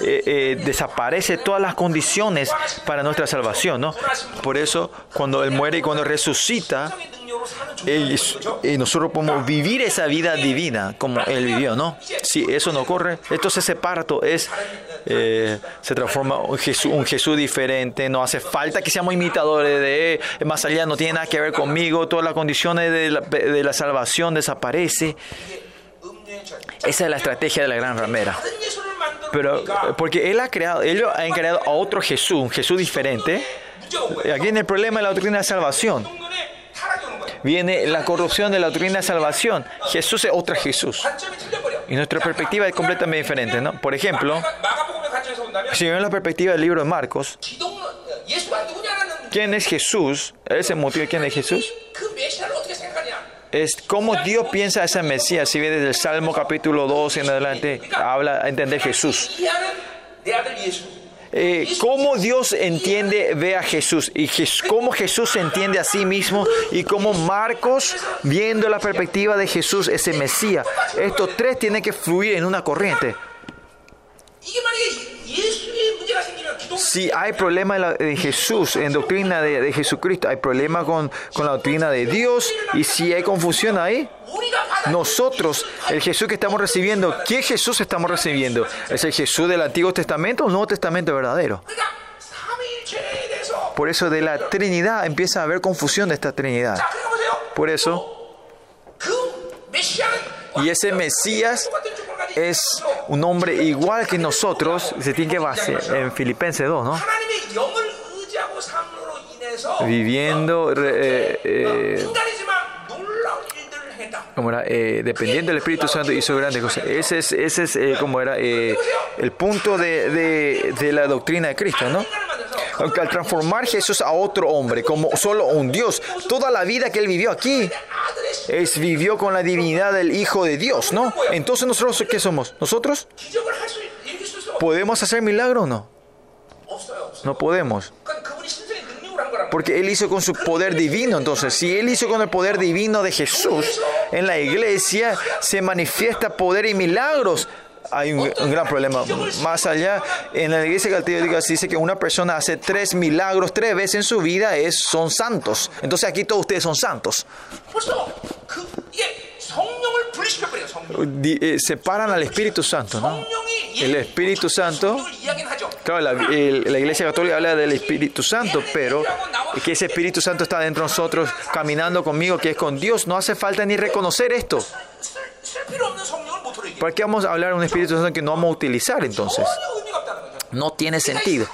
[SPEAKER 1] eh, eh, desaparece todas las condiciones para nuestra salvación. ¿no? Por eso, cuando Él muere y cuando resucita, nosotros podemos vivir esa vida divina como Él vivió, ¿no? Si eso no ocurre, entonces ese parto es eh, se transforma un Jesús, diferente, no hace falta que seamos imitadores de Él, más allá no tiene nada que ver conmigo, todas las condiciones de la, salvación desaparece. Esa es la estrategia de la gran ramera. Pero porque él ha creado, ellos han creado a otro Jesús, un Jesús diferente. Aquí en el problema de la doctrina de salvación. Viene la corrupción de la doctrina de salvación. Jesús es otro Jesús. Y nuestra perspectiva es completamente diferente, ¿no? Por ejemplo, si vemos la perspectiva del libro de Marcos, ¿quién es Jesús? ¿Es el motivo de quién es Jesús? Es cómo Dios piensa a ese Mesías. Si ve desde el Salmo capítulo 2 en adelante, habla a entender Jesús. Eh, cómo Dios entiende, ve a Jesús y cómo Jesús se entiende a sí mismo y cómo Marcos, viendo la perspectiva de Jesús, ese Mesías, estos tres tienen que fluir en una corriente. Si hay problema de Jesús, en doctrina de, Jesucristo, hay problema con, con, la doctrina de Dios, y si hay confusión ahí, nosotros, el Jesús que estamos recibiendo, ¿qué Jesús estamos recibiendo? ¿Es el Jesús del Antiguo Testamento o el Nuevo Testamento verdadero? Por eso de la Trinidad empieza a haber confusión de esta Trinidad. Por eso, y ese Mesías es un hombre igual que nosotros, se tiene que base en Filipenses 2, ¿no? Viviendo, eh, eh, como era, eh, dependiendo del Espíritu Santo hizo grandes cosas. Ese es, ese es eh, como era, eh, el punto de, de, de la doctrina de Cristo, ¿no? Aunque al transformar Jesús a otro hombre, como solo un Dios, toda la vida que él vivió aquí, es, vivió con la divinidad del Hijo de Dios, ¿no? Entonces nosotros, ¿qué somos? ¿Nosotros? ¿Podemos hacer milagro o no? No podemos. Porque Él hizo con su poder divino. Entonces, si Él hizo con el poder divino de Jesús en la iglesia, se manifiesta poder y milagros hay un, gran problema. Más allá, en la iglesia católica se dice que una persona hace tres milagros tres veces en su vida, es, son santos. Entonces aquí todos ustedes son santos. Eh, separan al Espíritu Santo, ¿no? El Espíritu Santo, claro, la, la Iglesia Católica habla del Espíritu Santo, pero que ese Espíritu Santo está dentro de nosotros, caminando conmigo, que es con Dios. No hace falta ni reconocer esto. ¿Para qué vamos a hablar de un Espíritu Santo que no vamos a utilizar entonces? No tiene sentido.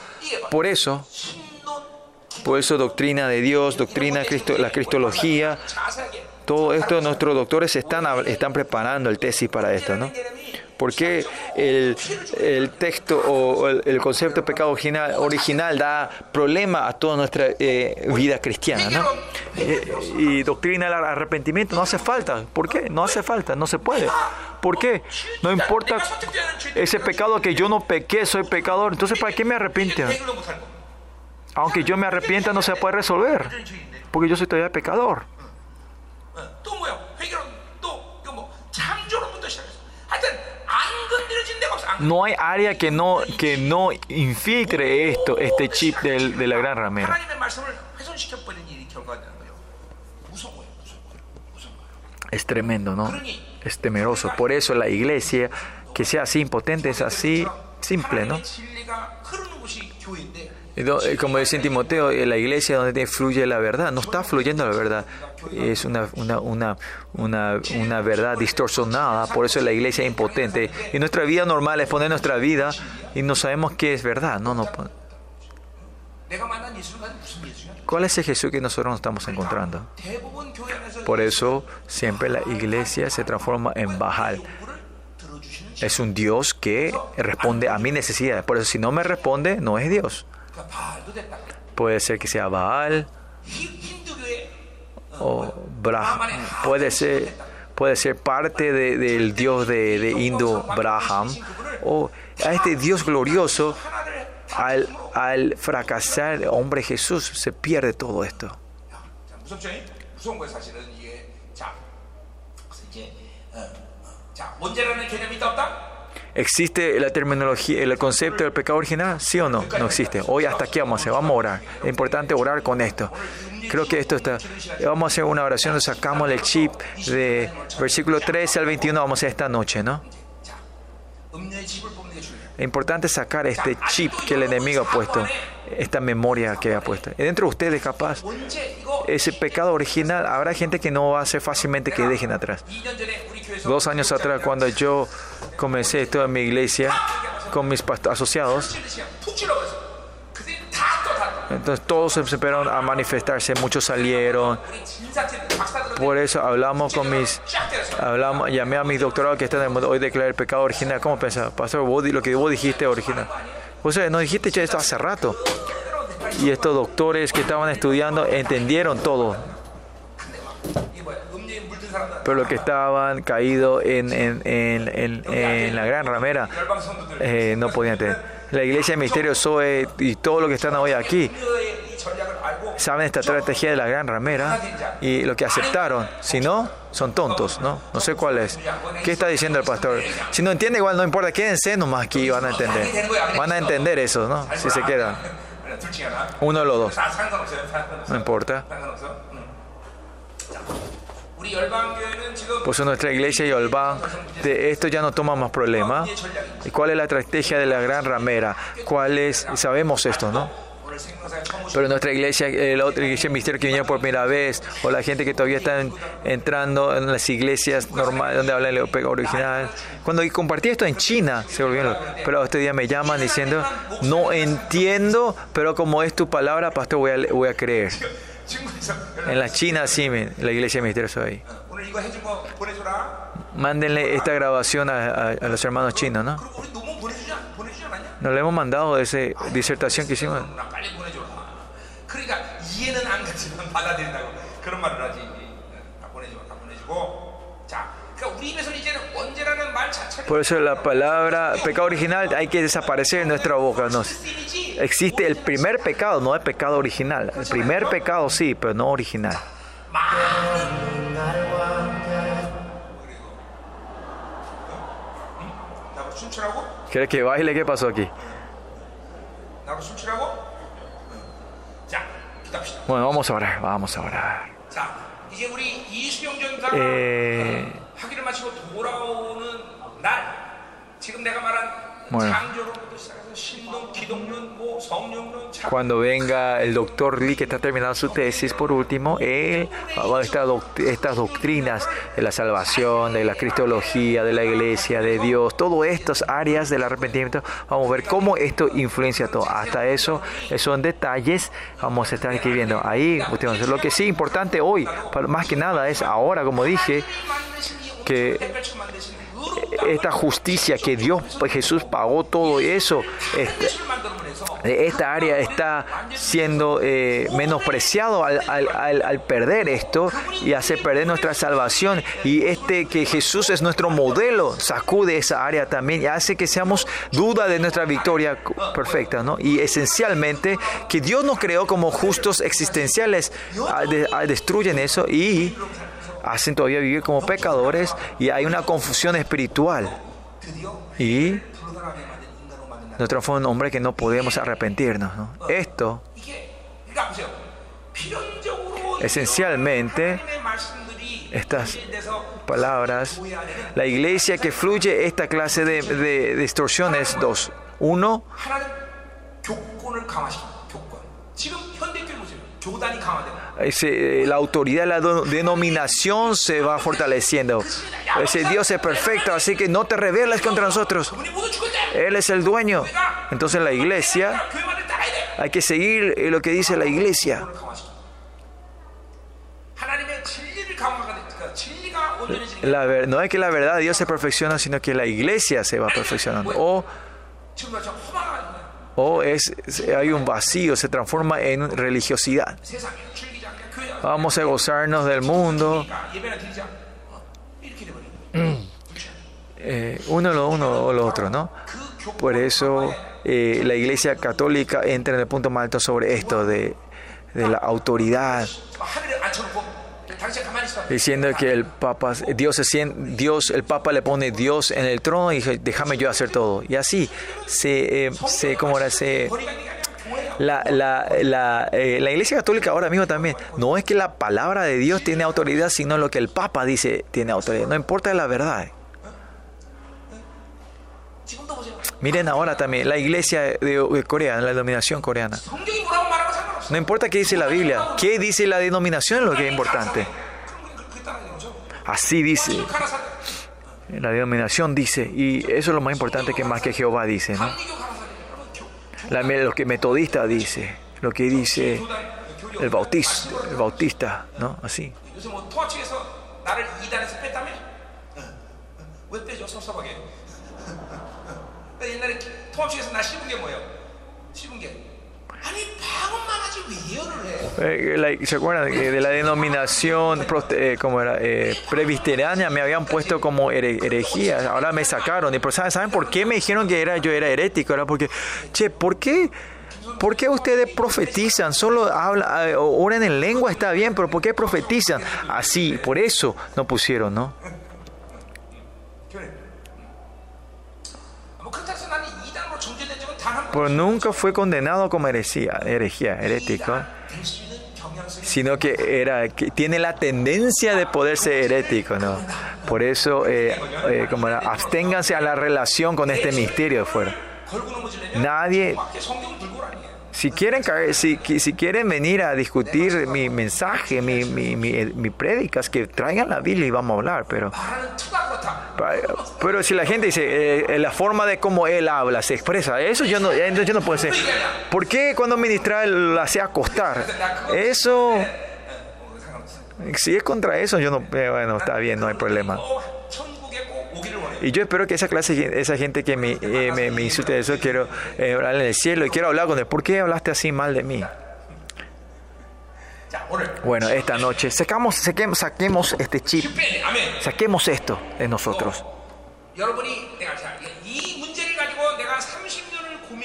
[SPEAKER 1] Por eso, por eso doctrina de Dios, doctrina Cristo, la cristología, todo esto nuestros doctores están, están preparando el tesis para esto, ¿no? Porque el, el texto o el, concepto de pecado original, da problema a toda nuestra eh, vida cristiana? ¿no? Y, y doctrina del arrepentimiento no hace falta. ¿Por qué? No hace falta, no se puede. ¿Por qué? No importa ese pecado que yo no pequé, soy pecador. Entonces, ¿para qué me arrepiento? Aunque yo me arrepienta, no se puede resolver. Porque yo soy todavía pecador. No hay área que no, que no infiltre esto, este chip de la gran ramera. Es tremendo, ¿no? es temeroso. Por eso la iglesia, que sea así impotente, es así simple, ¿no? Eh, como dice Timoteo, eh, la iglesia donde fluye la verdad, no está fluyendo la verdad, es una, una, una, una, una verdad distorsionada, por eso la iglesia es impotente. Y nuestra vida normal es poner nuestra vida y no sabemos qué es verdad, no, no ¿Cuál es el Jesús que nosotros nos estamos encontrando? Por eso siempre la iglesia se transforma en Bajal. Es un Dios que responde a mi necesidad. Por eso si no me responde, no es Dios. Puede ser que sea Baal o Brahma. Puede ser, puede ser parte de, del Dios de, de Indo, Braham. O a este Dios glorioso al, al fracasar, hombre Jesús, se pierde todo esto. ¿Existe la terminología, el concepto del pecado original? ¿Sí o no? No existe. Hoy hasta aquí vamos a hacer. Vamos a orar. Es importante orar con esto. Creo que esto está. Vamos a hacer una oración. Sacamos el chip de versículo 13 al 21. Vamos a hacer esta noche, ¿no? Es importante sacar este chip que el enemigo ha puesto, esta memoria que ha puesto. Dentro de ustedes, capaz, ese pecado original, habrá gente que no va a ser fácilmente que dejen atrás. Dos años atrás, cuando yo comencé esto en mi iglesia, con mis asociados, entonces todos empezaron a manifestarse, muchos salieron. Por eso hablamos con mis, hablamos, llamé a mis doctorados que están en el mundo, hoy declaré el pecado original. ¿Cómo pensás? Pastor, lo que vos dijiste original. O sea, nos dijiste ya esto hace rato. Y estos doctores que estaban estudiando entendieron todo. Pero los que estaban caídos en, la gran ramera eh, no podían entender la iglesia de Misterio Zoe y todo lo que están hoy aquí saben esta estrategia de la gran ramera y lo que aceptaron. Si no, son tontos, ¿no? No sé cuál es. ¿Qué está diciendo el pastor? Si no entiende, igual no importa, quédense nomás aquí van a entender. Van a entender eso, ¿no? Si se quedan. Uno de los dos. No importa. Pues por eso nuestra iglesia Yolban de esto ya no toma más problema. ¿Y cuál es la estrategia de la gran ramera? ¿Cuál es? Sabemos esto, ¿no? Pero nuestra iglesia, eh, la otra iglesia misterio que viene por primera vez, o la gente que todavía está entrando en las iglesias normales donde hablan el original. Cuando compartí esto en China, se volvieron. Pero este día me llaman diciendo, no entiendo, pero como es tu palabra, pastor, voy a, voy a creer. En la China, sí, la iglesia
[SPEAKER 2] de misterioso ahí.
[SPEAKER 1] Mándenle esta grabación a, a los hermanos chinos, ¿no? Nos le hemos mandado esa disertación que hicimos. Por eso la palabra pecado original hay que desaparecer en nuestra boca. No, existe el primer pecado, no el pecado original. El primer pecado sí, pero no original. ¿Quieres que baile? ¿Qué pasó aquí? Bueno, vamos a orar, vamos a orar.
[SPEAKER 2] Eh...
[SPEAKER 1] Bueno, cuando venga el doctor Lee que está terminando su tesis, por último, él va a estar estas doctrinas de la salvación, de la cristología, de la iglesia, de Dios, todas estas áreas del arrepentimiento, vamos a ver cómo esto influencia todo. Hasta eso, son detalles, vamos a estar escribiendo ahí. Lo que sí importante hoy, más que nada, es ahora, como dije, que esta justicia que Dios, pues Jesús pagó todo eso, este, esta área está siendo eh, menospreciado al, al, al, perder esto y hace perder nuestra salvación. Y este que Jesús es nuestro modelo, sacude esa área también y hace que seamos duda de nuestra victoria perfecta, ¿no? Y esencialmente que Dios nos creó como justos existenciales, ah, ah, destruyen eso y hacen todavía vivir como pecadores y hay una confusión espiritual. Y nos transforma en hombres que no podemos arrepentirnos. Esto, esencialmente, estas palabras, la iglesia que fluye esta clase de, de distorsiones, dos. Uno, ese, eh, la autoridad, la denominación se va fortaleciendo. Ese Dios es perfecto, así que no te rebeles contra nosotros. Él es el dueño. Entonces la iglesia, hay que seguir eh, lo que dice la iglesia. La no es que la verdad de Dios se perfecciona, sino que la iglesia se va perfeccionando. O, o es, hay un vacío, se transforma en religiosidad. Vamos a gozarnos del mundo.
[SPEAKER 2] Mm.
[SPEAKER 1] Eh, uno lo uno o lo otro, ¿no? Por eso eh, la Iglesia Católica entra en el punto más alto sobre esto de, de la autoridad diciendo que el Papa, Dios se siente, Dios, el Papa le pone Dios en el trono y dice, déjame yo hacer todo. Y así se, eh, se, como era, se, la, la, eh, la, Iglesia Católica ahora mismo también, no es que la palabra de Dios tiene autoridad, sino lo que el Papa dice tiene autoridad. No importa la verdad. Miren ahora también, la Iglesia de, de Corea, la denominación coreana. No importa qué dice la Biblia, qué dice la denominación es lo que es importante. Así dice. La denominación dice, y eso es lo más importante que más que Jehová dice, ¿no? La- lo que metodista dice, lo que dice el bautista, el bautista, ¿no? Así. Eh, la- ¿Se acuerdan de la denominación eh, como era, eh, presbiteriana? Me habían puesto como here- herejía, ahora me sacaron. Y ¿saben, ¿Saben por qué me dijeron que era, yo era herético? Era porque, che, ¿por qué? ¿Por qué ustedes profetizan? Solo habla, eh, oran en lengua, está bien, pero ¿por qué profetizan? Así, por eso no pusieron, ¿no? pero nunca fue condenado como heresía, herejía, herético, sino que era que tiene la tendencia de poder ser herético, ¿no? Por eso, eh, eh, como absténganse a la relación con este misterio de fuera. Nadie si quieren, si, si quieren venir a discutir mi mensaje, mi, mi, mi, eh, mi prédicas, que traigan la Biblia y vamos a hablar, pero... Pero si la gente dice, eh, eh la forma de cómo él habla, se expresa, eso yo no, eh, yo no puedo decir. ¿Por qué cuando ministra él la hace acostar? Eso... Si es contra eso, yo no... Bueno, está bien, no hay problema. Y yo espero que esa clase, esa gente que eh, me, insulte de eso, quiero eh, hablar en el cielo y quiero hablar con él. ¿Por qué hablaste así mal de mí? Bueno, esta noche sacamos, saquemos, este chip, saquemos esto de nosotros.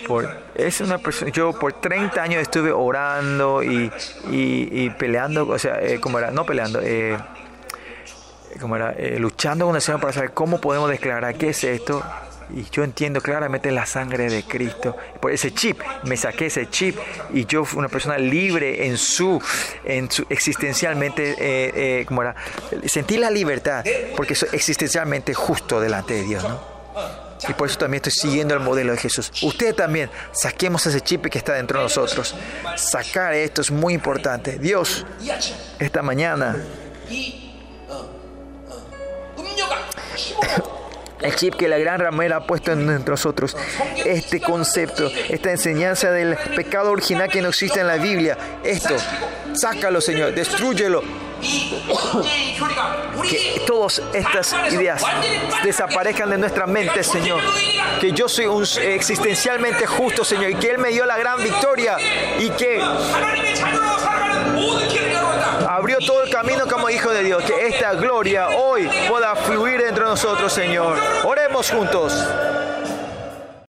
[SPEAKER 1] Por, es una persona, yo por 30 años estuve orando y, y, peleando, o sea, eh, como era, no peleando, eh, como era, eh, luchando con el Señor para saber cómo podemos declarar qué es esto. Y yo entiendo claramente la sangre de Cristo. Por ese chip, me saqué ese chip y yo fui una persona libre en su, en su existencialmente, eh, eh, como era, sentí la libertad porque soy existencialmente justo delante de Dios, ¿no? Y por eso también estoy siguiendo el modelo de Jesús. Usted también, saquemos ese chip que está dentro de nosotros. Sacar esto es muy importante. Dios, esta mañana el chip que la gran ramera ha puesto en nosotros. Este concepto, esta enseñanza del pecado original que no existe en la Biblia. Esto, sácalo Señor, destruyelo. Que todas estas ideas desaparezcan de nuestra mente, Señor. Que yo soy un existencialmente justo, Señor. Y que Él me dio la gran victoria. Y que abrió todo el camino como hijo de Dios. Que esta gloria hoy pueda fluir entre nosotros, Señor. Oremos juntos.